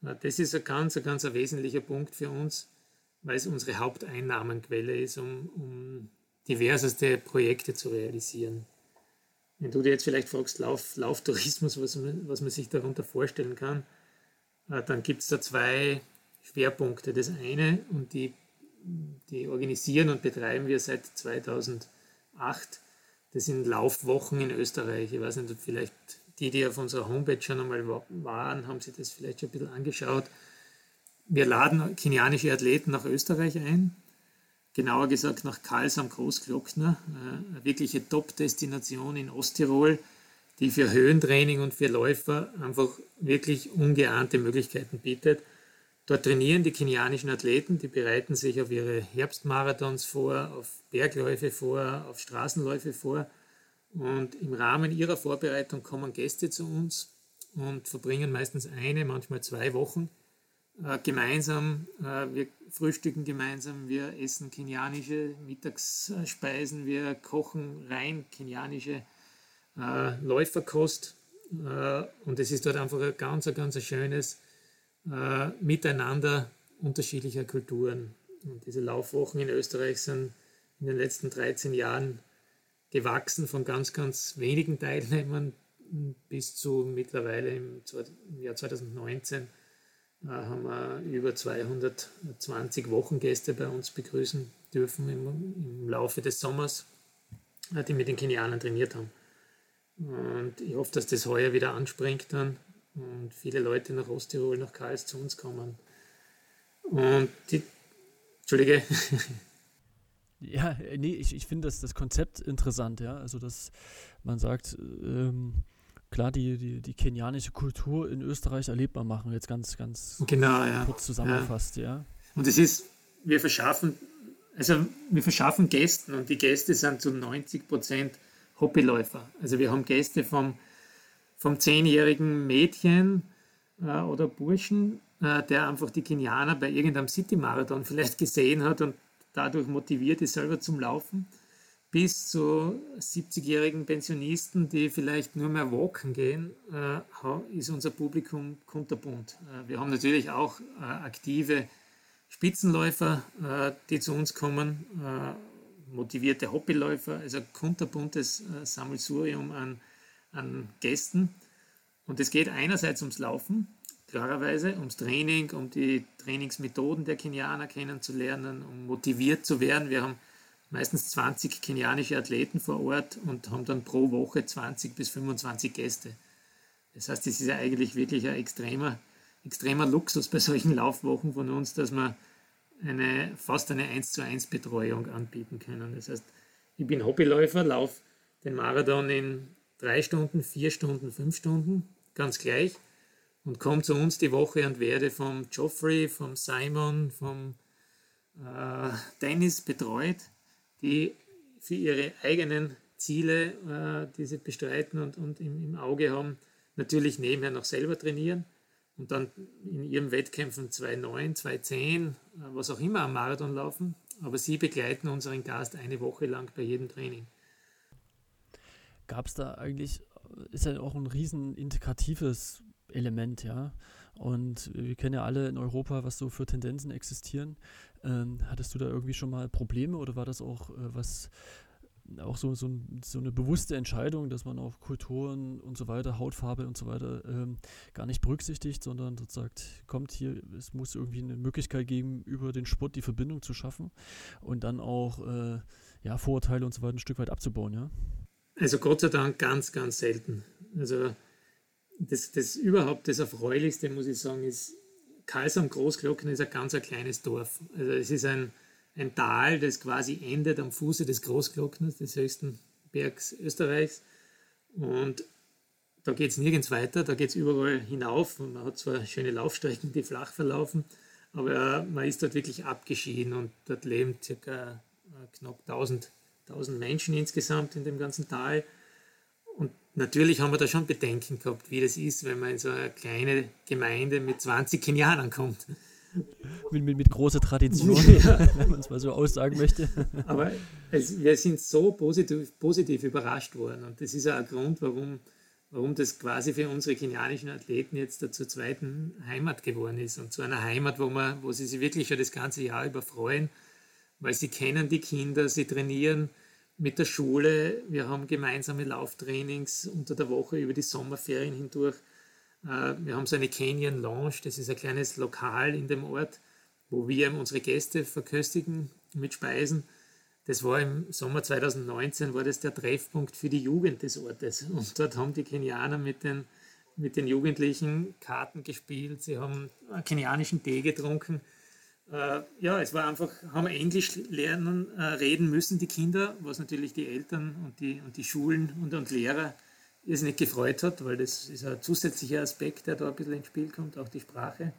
Das ist ein ganz, ein ganz ein wesentlicher Punkt für uns, weil es unsere Haupteinnahmenquelle ist, um, um diverseste Projekte zu realisieren. Wenn du dir jetzt vielleicht fragst, Lauf, Lauftourismus, was, was man sich darunter vorstellen kann, äh, dann gibt es da zwei Schwerpunkte. Das eine, und die, die organisieren und betreiben wir seit 2008, das sind Laufwochen in Österreich. Ich weiß nicht, vielleicht die, die auf unserer Homepage schon einmal waren, haben sich das vielleicht schon ein bisschen angeschaut. Wir laden kenianische Athleten nach Österreich ein, genauer gesagt nach Karls am Großglockner, äh, eine wirkliche Top-Destination in Osttirol, die für Höhentraining und für Läufer einfach wirklich ungeahnte Möglichkeiten bietet. Dort trainieren die kenianischen Athleten, die bereiten sich auf ihre Herbstmarathons vor, auf Bergläufe vor, auf Straßenläufe vor. Und im Rahmen ihrer Vorbereitung kommen Gäste zu uns und verbringen meistens eine, manchmal zwei Wochen äh, gemeinsam. Äh, wir frühstücken gemeinsam, wir essen kenianische Mittagsspeisen, wir kochen rein kenianische äh, Läuferkost. Äh, und es ist dort einfach ein ganz, ganz schönes äh, Miteinander unterschiedlicher Kulturen. Und diese Laufwochen in Österreich sind in den letzten 13 Jahren gewachsen von ganz, ganz wenigen Teilnehmern bis zu mittlerweile im Jahr 2019 äh, haben wir über 220 Wochengäste bei uns begrüßen dürfen im, im Laufe des Sommers, äh, die mit den Kenianern trainiert haben. Und ich hoffe, dass das heuer wieder anspringt dann und viele Leute nach Osttirol, nach Karls zu uns kommen. Und die, Entschuldige. Ja, äh, nee, ich, ich finde das, das Konzept interessant, ja. Also, dass man sagt, ähm, klar, die, die, die kenianische Kultur in Österreich erlebbar machen, jetzt ganz, ganz genau, ja. kurz zusammengefasst, ja. ja. Und es ist, wir verschaffen, also wir verschaffen Gästen und die Gäste sind zu 90 Prozent Hobbyläufer. Also wir haben Gäste vom, vom zehnjährigen Mädchen äh, oder Burschen, äh, der einfach die Kenianer bei irgendeinem City-Marathon vielleicht gesehen hat und dadurch motiviert ist, selber zum Laufen, bis zu 70-jährigen Pensionisten, die vielleicht nur mehr walken gehen, äh, ist unser Publikum kunterbunt. Äh, wir haben natürlich auch äh, aktive Spitzenläufer, die zu uns kommen, motivierte Hobbyläufer, also kunterbuntes Sammelsurium an, an Gästen. Und es geht einerseits ums Laufen, klarerweise ums Training, um die Trainingsmethoden der Kenianer kennenzulernen, um motiviert zu werden. Wir haben meistens 20 kenianische Athleten vor Ort und haben dann pro Woche 20 bis 25 Gäste. Das heißt, es ist ja eigentlich wirklich ein extremer, extremer Luxus bei solchen Laufwochen von uns, dass wir eine, fast eine 1 zu 1 Betreuung anbieten können. Das heißt, ich bin Hobbyläufer, laufe den Marathon in drei Stunden, vier Stunden, fünf Stunden, ganz gleich und komme zu uns die Woche und werde vom Geoffrey, vom Simon, vom äh, Dennis betreut, die für ihre eigenen Ziele, äh, die sie bestreiten und, und im, im, Auge haben, natürlich nebenher noch selber trainieren und dann in ihren Wettkämpfen 2,9, 2,10, äh, was auch immer am Marathon laufen. Aber sie begleiten unseren Gast eine Woche lang bei jedem Training. Gab es da eigentlich, ist ja auch ein riesen integratives Element, ja. Und wir kennen ja alle in Europa, was so für Tendenzen existieren. Ähm, hattest du da irgendwie schon mal Probleme oder war das auch äh, was, auch so, so, so, eine bewusste Entscheidung, dass man auch Kulturen und so weiter, Hautfarbe und so weiter ähm, gar nicht berücksichtigt, sondern sagt, kommt hier, es muss irgendwie eine Möglichkeit geben, über den Sport die Verbindung zu schaffen und dann auch äh, ja, Vorurteile und so weiter ein Stück weit abzubauen, ja? Also Gott sei Dank ganz, ganz selten. Also das, das überhaupt das Erfreulichste, muss ich sagen, ist, Karls am Großglocken ist ein ganz ein kleines Dorf. Also es ist ein, ein Tal, das quasi endet am Fuße des Großglockners, des höchsten Bergs Österreichs. Und da geht es nirgends weiter, da geht es überall hinauf. Und man hat zwar schöne Laufstrecken, die flach verlaufen, aber man ist dort wirklich abgeschieden und dort leben circa äh, knapp 1000, 1000 Menschen insgesamt in dem ganzen Tal. Natürlich haben wir da schon Bedenken gehabt, wie das ist, wenn man in so eine kleine Gemeinde mit 20 Kenianern kommt. mit, mit, mit großer Tradition, ja. wenn man es mal so aussagen möchte. Aber es, wir sind so positiv, positiv überrascht worden und das ist auch ein Grund, warum, warum das quasi für unsere kenianischen Athleten jetzt zur zweiten Heimat geworden ist und zu einer Heimat, wo, man, wo sie sich wirklich schon das ganze Jahr über freuen, weil sie kennen die Kinder, sie trainieren mit der Schule, wir haben gemeinsame Lauftrainings unter der Woche über die Sommerferien hindurch. Äh, wir haben so eine Canyon Lounge, das ist ein kleines Lokal in dem Ort, wo wir unsere Gäste verköstigen mit Speisen. Das war im Sommer 2019, war das der Treffpunkt für die Jugend des Ortes. Und dort haben die Kenianer mit den, mit den Jugendlichen Karten gespielt, sie haben kenianischen Tee getrunken. Äh, ja, es war einfach, haben Englisch lernen, äh, reden müssen, die Kinder, was natürlich die Eltern und die, und die Schulen und, und Lehrer irrsinnig gefreut hat, weil das ist ein zusätzlicher Aspekt, der da ein bisschen ins Spiel kommt, auch die Sprache.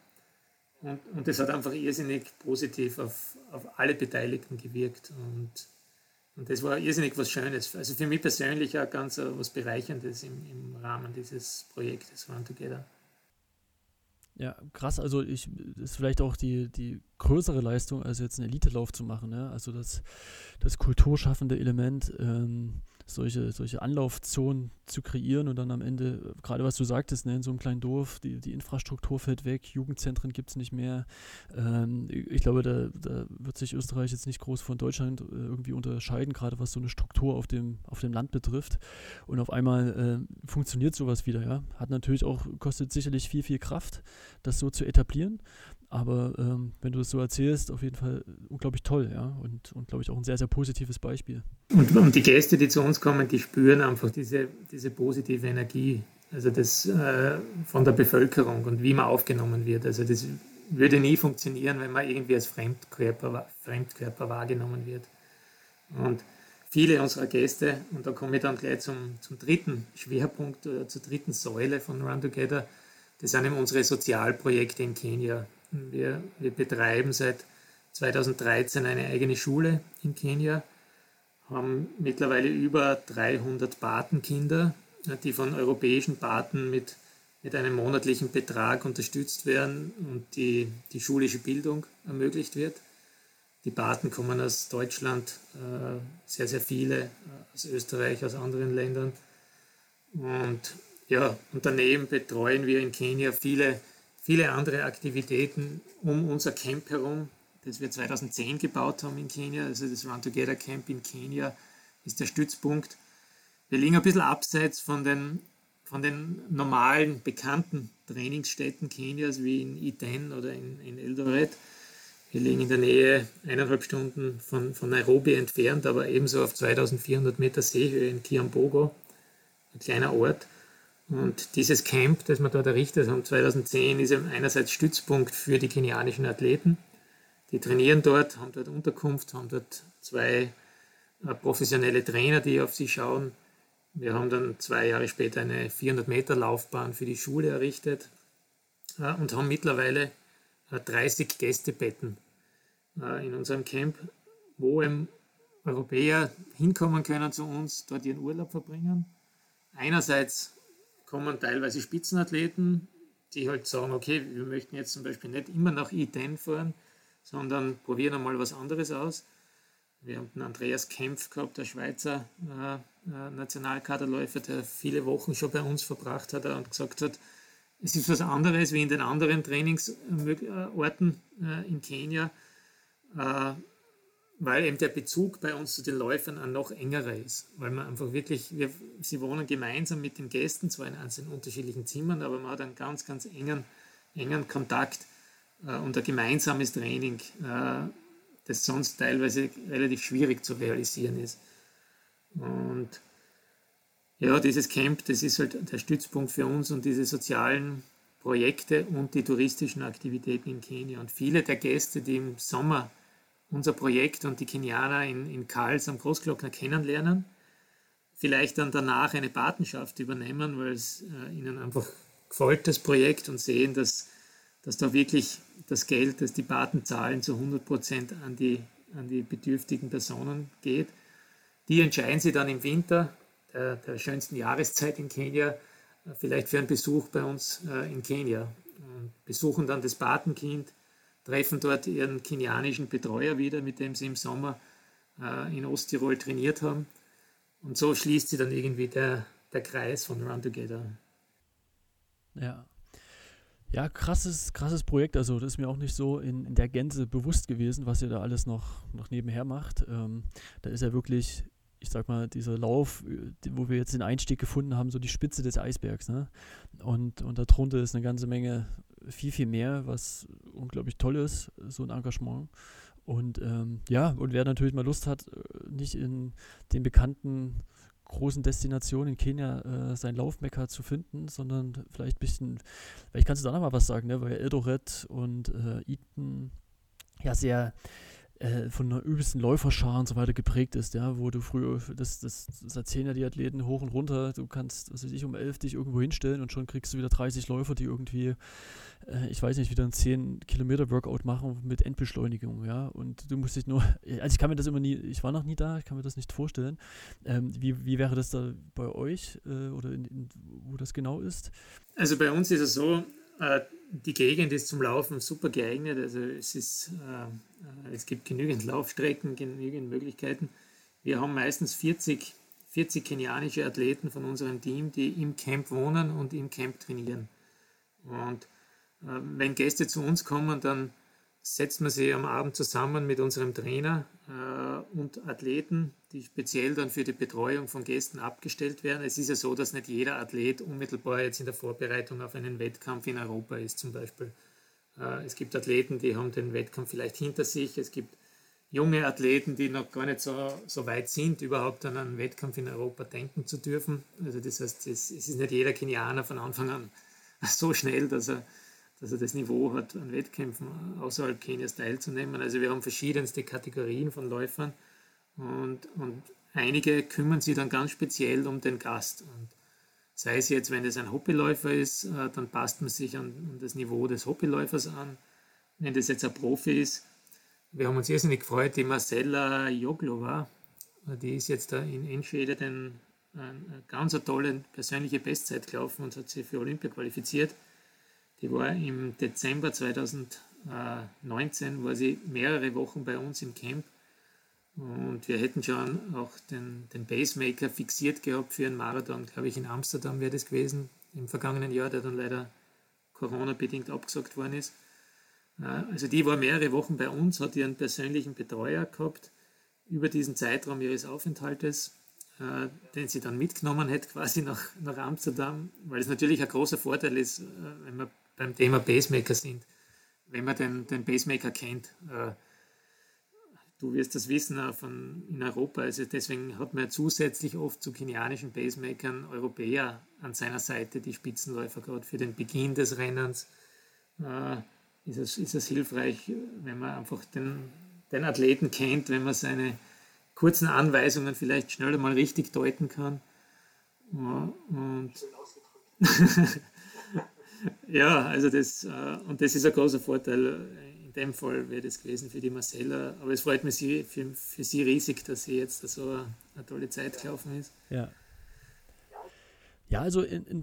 Und, und das hat einfach irrsinnig positiv auf, auf alle Beteiligten gewirkt. Und, und das war irrsinnig was Schönes. Also für mich persönlich auch ganz uh, was Bereicherndes im, im Rahmen dieses Projektes Run Together. Ja, krass. Also ich ist vielleicht auch die, die größere Leistung, als jetzt einen Elitelauf zu machen. Ne? Also das, das kulturschaffende Element. Ähm, solche, solche Anlaufzonen zu kreieren und dann am Ende, gerade was du sagtest, ne, in so einem kleinen Dorf, die, die Infrastruktur fällt weg, Jugendzentren gibt es nicht mehr. Ähm, ich glaube, da, da wird sich Österreich jetzt nicht groß von Deutschland äh, irgendwie unterscheiden, gerade was so eine Struktur auf dem, auf dem Land betrifft. Und auf einmal äh, funktioniert sowas wieder, ja. Hat natürlich auch, kostet sicherlich viel, viel Kraft, das so zu etablieren. Aber ähm, wenn du das so erzählst, auf jeden Fall unglaublich toll, ja. Und, und glaube ich auch ein sehr, sehr positives Beispiel. Und, und, die Gäste, die zu uns kommen, die spüren einfach diese, diese positive Energie, also das äh, von der Bevölkerung und wie man aufgenommen wird. Also das würde nie funktionieren, wenn man irgendwie als Fremdkörper, Fremdkörper wahrgenommen wird. Und viele unserer Gäste, und da komme ich dann gleich zum, zum dritten Schwerpunkt oder zur dritten Säule von Run Together, das sind eben unsere Sozialprojekte in Kenia. Wir, wir betreiben seit 2013 eine eigene Schule in Kenia, haben mittlerweile über 300 Patenkinder, die von europäischen Paten mit, mit einem monatlichen Betrag unterstützt werden und die, die schulische Bildung ermöglicht wird. Die Paten kommen aus Deutschland, äh, sehr, sehr viele, äh, aus Österreich, aus anderen Ländern. Und ja, und daneben betreuen wir in Kenia viele viele andere Aktivitäten um unser Camp herum, das wir 2010 gebaut haben in Kenia. Also das Run Together Camp in Kenia ist der Stützpunkt. Wir liegen ein bisschen abseits von den, von den normalen, bekannten Trainingsstätten Kenias wie in Iten oder in, in Eldoret. Wir liegen in der Nähe eineinhalb Stunden von, von Nairobi entfernt, aber ebenso auf 2400 Meter Seehöhe in Kiambogo, ein kleiner Ort. Und dieses Camp, das wir dort errichtet haben, 2010, ist einerseits Stützpunkt für die kenianischen Athleten. Die trainieren dort, haben dort Unterkunft, haben dort zwei äh, professionelle Trainer, die auf sie schauen. Wir haben dann zwei Jahre später eine 400 Meter Laufbahn für die Schule errichtet äh, und haben mittlerweile 30 äh, Gästebetten in unserem Camp, wo Europäer hinkommen können zu uns, dort ihren Urlaub verbringen. Einerseits kommen teilweise Spitzenathleten, die halt sagen, okay, wir möchten jetzt zum Beispiel nicht immer nach I10 fahren, sondern probieren einmal was anderes aus. Wir haben den Andreas Kempf gehabt, der Schweizer äh, äh, Nationalkaderläufer, der viele Wochen schon bei uns verbracht hat und gesagt hat, es ist was anderes wie in den anderen Trainingsorten äh, in Kenia. Äh, weil eben der Bezug bei uns zu den Läufern ein noch engerer ist. Weil man einfach wirklich, wir, sie wohnen gemeinsam mit den Gästen, zwar in einzelnen unterschiedlichen Zimmern, aber man hat einen ganz, ganz engen, engen Kontakt äh, und ein gemeinsames Training, äh, das sonst teilweise relativ schwierig zu realisieren ist. Und ja, dieses Camp, das ist halt der Stützpunkt für uns und diese sozialen Projekte und die touristischen Aktivitäten in Kenia. Und viele der Gäste, die im Sommer unser Projekt und die Kenianer in, in Karls am Großglockner kennenlernen, vielleicht dann danach eine Patenschaft übernehmen, weil es äh, ihnen einfach gefällt, das Projekt, und sehen, dass, dass da wirklich das Geld, das die Paten zahlen, zu 100 Prozent an die, an die bedürftigen Personen geht. Die entscheiden sich dann im Winter, der, der schönsten Jahreszeit in Kenia, äh, vielleicht für einen Besuch bei uns äh, in Kenia. Und besuchen dann das Patenkind, treffen dort ihren kenianischen Betreuer wieder, mit dem sie im Sommer äh, in Osttirol trainiert haben. Und so schließt sich dann irgendwie der, der Kreis von Run Together. Ja. Ja, krasses, krasses Projekt. Also, das ist mir auch nicht so in, in der Gänze bewusst gewesen, was ihr da alles noch, noch nebenher macht. Ähm, da ist ja wirklich, ich sag mal, dieser Lauf, wo wir jetzt den Einstieg gefunden haben, so die Spitze des Eisbergs. Ne? Und, und darunter ist eine ganze Menge, viel, viel mehr, was unglaublich toll ist, so ein Engagement. Und ähm, ja, und wer natürlich mal Lust hat, äh, nicht in den bekannten großen Destination in Kenia äh, sein Laufmecker zu finden, sondern vielleicht ein bisschen, vielleicht kannst du da noch mal was sagen, ne? weil Eldoret und äh, Eton ja sehr äh, von einer übelsten Läuferschar und so weiter geprägt ist, ja, wo du früher, das, das, das erzählen ja die Athleten hoch und runter, du kannst, was weiß ich, um elf dich irgendwo hinstellen und schon kriegst du wieder 30 Läufer, die irgendwie, äh, ich weiß nicht, wieder ein 10 Kilometer Workout machen mit Endbeschleunigung, ja, und du musst dich nur, also ich kann mir das immer nie, ich war noch nie da, ich kann mir das nicht vorstellen, ähm, wie, wie wäre das da bei euch äh, oder in, in, wo das genau ist? Also bei uns ist es so, äh, die Gegend ist zum Laufen super geeignet. Also es, ist, äh, es gibt genügend Laufstrecken, genügend Möglichkeiten. Wir haben meistens 40, 40 kenianische Athleten von unserem Team, die im Camp wohnen und im Camp trainieren. Und äh, wenn Gäste zu uns kommen, dann setzt man sie am Abend zusammen mit unserem Trainer äh, und Athleten, die speziell dann für die Betreuung von Gästen abgestellt werden. Es ist ja so, dass nicht jeder Athlet unmittelbar jetzt in der Vorbereitung auf einen Wettkampf in Europa ist zum Beispiel. Äh, es gibt Athleten, die haben den Wettkampf vielleicht hinter sich. Es gibt junge Athleten, die noch gar nicht so, so weit sind, überhaupt an einen Wettkampf in Europa denken zu dürfen. Also das heißt, es, es ist nicht jeder Kenianer von Anfang an so schnell, dass er dass er das Niveau hat, an Wettkämpfen außerhalb Kenias teilzunehmen. Also wir haben verschiedenste Kategorien von Läufern und, und einige kümmern sich dann ganz speziell um den Gast. Und sei es jetzt, wenn es ein Hobbyläufer ist, äh, dann passt man sich an, an das Niveau des Hobbyläufers an. Wenn das jetzt ein Profi ist, wir haben uns irrsinnig gefreut, die Marcella Joglova, die ist jetzt da in Enschede den, eine ganz tolle persönliche Bestzeit gelaufen und hat sich für Olympia qualifiziert. Die war im Dezember 2019, war sie mehrere Wochen bei uns im Camp. Und wir hätten schon auch den, den Basemaker fixiert gehabt für einen Marathon, glaube ich, in Amsterdam wäre das gewesen, im vergangenen Jahr, der dann leider Corona-bedingt abgesagt worden ist. Äh, also die war mehrere Wochen bei uns, hat ihren persönlichen Betreuer gehabt über diesen Zeitraum ihres Aufenthaltes, äh, den sie dann mitgenommen hat quasi nach, nach Amsterdam, weil es natürlich ein großer Vorteil ist, äh, wenn man beim Thema Pacemaker sind, wenn man den, den Pacemaker kennt. Äh, du wirst das wissen auch von in Europa. Also deswegen hat man zusätzlich oft zu kenianischen Pacemakern Europäer an seiner Seite, die Spitzenläufer gerade für den Beginn des Rennens. Äh, ist, es, ist es hilfreich, wenn man einfach den, den Athleten kennt, wenn man seine kurzen Anweisungen vielleicht schneller mal richtig deuten kann. und ja, also das, äh, und das ist ein großer Vorteil. In dem Fall wäre das gewesen für die Marcella. Aber es freut mich für, für sie riesig, dass sie jetzt so eine, eine tolle Zeit gelaufen ist. Ja. Ja, also ein, ein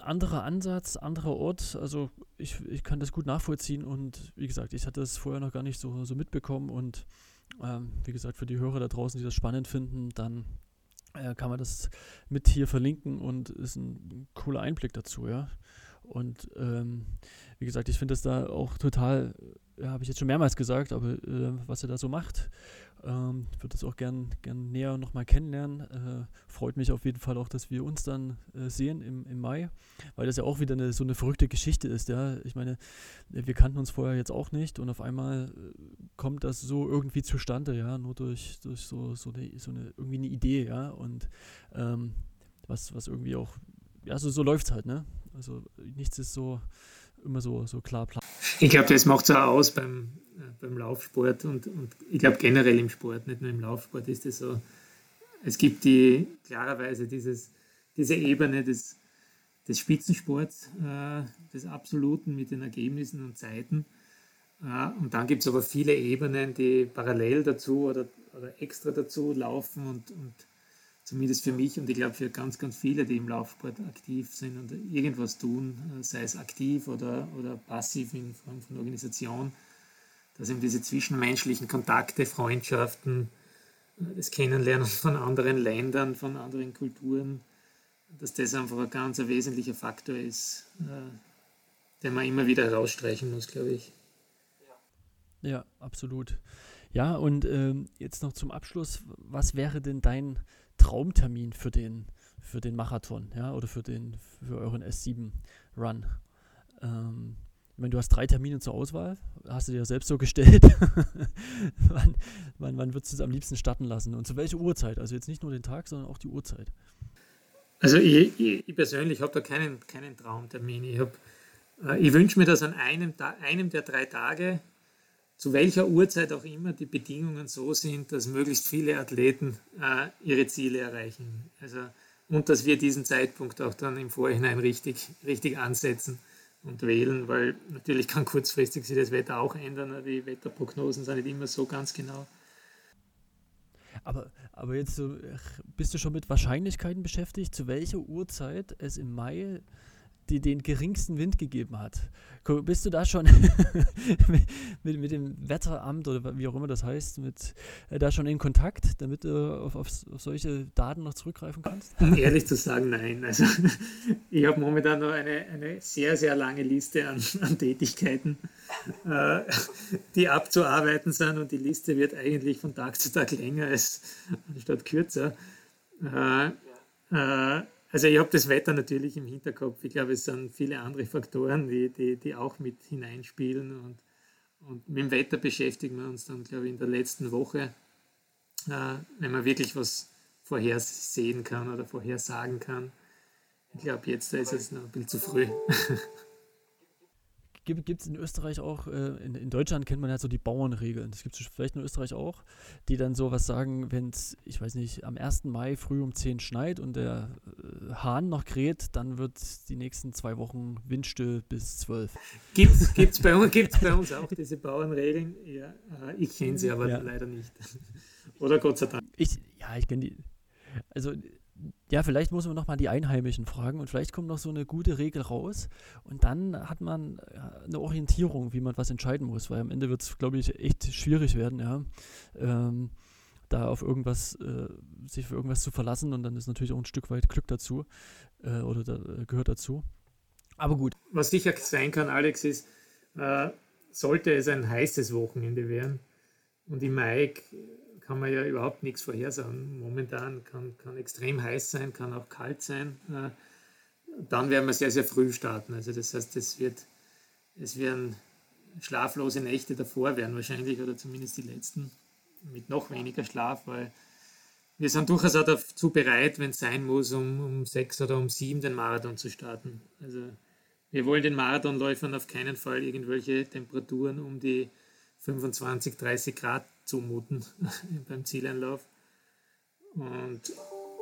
anderer Ansatz, anderer Ort. Also ich, ich kann das gut nachvollziehen und wie gesagt, ich hatte das vorher noch gar nicht so, so mitbekommen und ähm, wie gesagt, für die Hörer da draußen, die das spannend finden, dann äh, kann man das mit hier verlinken und ist ein cooler Einblick dazu, ja. Und ähm, wie gesagt, ich finde das da auch total, ja, äh, habe ich jetzt schon mehrmals gesagt, aber äh, was er da so macht, ähm, würde das auch gern, gern näher nochmal kennenlernen. Äh, freut mich auf jeden Fall auch, dass wir uns dann äh, sehen im, im Mai, weil das ja auch wieder eine, so eine verrückte Geschichte ist. Ja? Ich meine, wir kannten uns vorher jetzt auch nicht und auf einmal äh, kommt das so irgendwie zustande, ja, nur durch, durch so, so, eine, so eine irgendwie eine Idee, ja, und ähm, was, was irgendwie auch, ja, so, so läuft es halt, ne? Also nichts ist so immer so, so klar. Ich glaube, das macht es auch aus beim, äh, beim Laufsport und, und ich glaube generell im Sport, nicht nur im Laufsport ist es so. Es gibt die klarerweise dieses, diese Ebene des, des Spitzensports, äh, des Absoluten mit den Ergebnissen und Zeiten. Äh, und dann gibt es aber viele Ebenen, die parallel dazu oder, oder extra dazu laufen und, und zumindest für mich und ich glaube für ganz, ganz viele, die im Laufsport aktiv sind und irgendwas tun, äh, sei es aktiv oder, oder passiv in Form von Organisation, dass eben diese zwischenmenschlichen Kontakte, Freundschaften, äh, das Kennenlernen von anderen Ländern, von anderen Kulturen, dass das einfach ein ganz ein wesentlicher Faktor ist, äh, den man immer wieder herausstreichen muss, glaube ich. Ja, absolut. Ja, und ähm, jetzt noch zum Abschluss, was wäre denn dein Traumtermin für den, für den Marathon, ja, oder für den, für euren S7-Run? Ähm, ich meine, du hast drei Termine zur Auswahl, hast du dir selbst so gestellt. wann, wann, wann würdest du es am liebsten starten lassen und zu welcher Uhrzeit? Also jetzt nicht nur den Tag, sondern auch die Uhrzeit. Also ich, ich, ich persönlich habe da keinen, keinen Traumtermin. Ich, äh, ich wünsche mir, dass an einem, einem der drei Tage, zu welcher Uhrzeit auch immer, die Bedingungen so sind, dass möglichst viele Athleten äh, ihre Ziele erreichen. Also, und dass wir diesen Zeitpunkt auch dann im Vorhinein richtig, richtig ansetzen und wählen, weil natürlich kann kurzfristig sich das Wetter auch ändern. Die Wetterprognosen sind nicht immer so ganz genau. Aber, aber jetzt bist du schon mit Wahrscheinlichkeiten beschäftigt, zu welcher Uhrzeit es im Mai die den geringsten Wind gegeben hat. Bist du da schon mit, mit, dem Wetteramt oder wie auch immer das heißt, mit äh, da schon in Kontakt, damit du auf, auf, auf, solche Daten noch zurückgreifen kannst? Ehrlich zu sagen, nein. Also ich habe momentan noch eine, eine sehr, sehr lange Liste an, an Tätigkeiten, äh, die abzuarbeiten sind und die Liste wird eigentlich von Tag zu Tag länger als anstatt kürzer. Äh, äh also ich habe das Wetter natürlich im Hinterkopf. Ich glaube, es sind viele andere Faktoren, die, die, die auch mit hineinspielen. Und, und mit dem Wetter beschäftigen wir uns dann, glaube ich, in der letzten Woche, äh, wenn man wirklich was vorhersehen kann oder vorhersagen kann. Ich glaube, jetzt ist es noch ein bisschen zu früh. Gibt es in Österreich auch, äh, in, in, Deutschland kennt man ja so die Bauernregeln, das gibt es vielleicht in Österreich auch, die dann sowas sagen, wenn es, ich weiß nicht, am 1. Mai früh um 10 schneit und der äh, Hahn noch kräht, dann wird die nächsten zwei Wochen windstill bis 12. Gibt es bei, uns, bei uns auch diese Bauernregeln? Ja, äh, ich kenne sie aber ja. leider nicht. Oder Gott sei Dank. Ich, ja, ich kenne die. Also ja, vielleicht muss man nochmal die Einheimischen fragen und vielleicht kommt noch so eine gute Regel raus und dann hat man äh, eine Orientierung, wie man was entscheiden muss, weil am Ende wird es, glaube ich, echt schwierig werden, ja. Ähm, da auf irgendwas, äh, sich für irgendwas zu verlassen und dann ist natürlich auch ein Stück weit Glück dazu äh, oder da, äh, gehört dazu. Aber gut. Was sicher sein kann, Alex, ist, äh, sollte es ein heißes Wochenende werden und im Mai kann man ja überhaupt nichts vorhersagen. Momentan kann, kann extrem heiß sein, kann auch kalt sein. Äh, dann werden wir sehr, sehr früh starten. Also das heißt, es wird, es werden schlaflose Nächte davor werden wahrscheinlich, oder zumindest die letzten, mit noch weniger Schlaf, weil wir sind durchaus auch dazu bereit, wenn es sein muss, um, um sechs oder um sieben den Marathon zu starten. Also wir wollen den Marathonläufern auf keinen Fall irgendwelche Temperaturen um die 25, 30 Grad zumuten beim Zieleinlauf. Und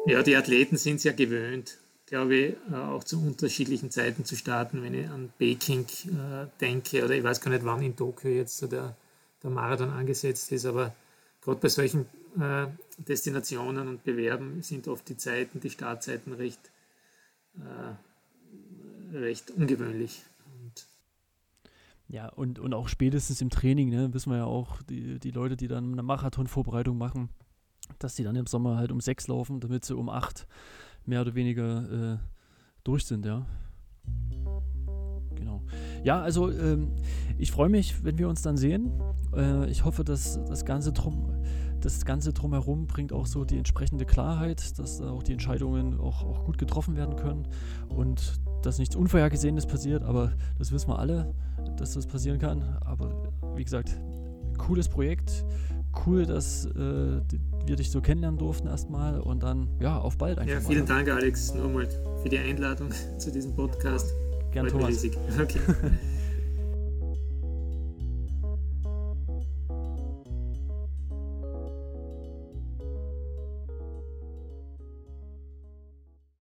ja, die Athleten sind es ja gewöhnt, glaube ich, äh, auch zu unterschiedlichen Zeiten zu starten. Wenn ich an Peking äh, denke, oder ich weiß gar nicht, wann in Tokio jetzt so der, der Marathon angesetzt ist, aber gerade bei solchen äh, Destinationen und Bewerben sind oft die Zeiten, die Startzeiten recht, äh, recht ungewöhnlich. Ja, und, und auch spätestens im Training, ne, wissen wir ja auch, die, die Leute, die dann eine Marathonvorbereitung machen, dass die dann im Sommer halt um sechs laufen, damit sie um acht mehr oder weniger äh, durch sind, ja. Genau. Ja, also ähm, ich freue mich, wenn wir uns dann sehen. Äh, ich hoffe, dass das Ganze drum, das Ganze drumherum bringt auch so die entsprechende Klarheit, dass auch die Entscheidungen auch, auch gut getroffen werden können und dass nichts Unvorhergesehenes passiert, aber das wissen wir alle dass das passieren kann. Aber wie gesagt, cooles Projekt. Cool, dass äh, wir dich so kennenlernen durften erstmal und dann, ja, auf bald einfach. Ja, vielen mal. Dank, Alex, nochmal für die Einladung zu diesem Podcast. Gern, Thomas. Okay.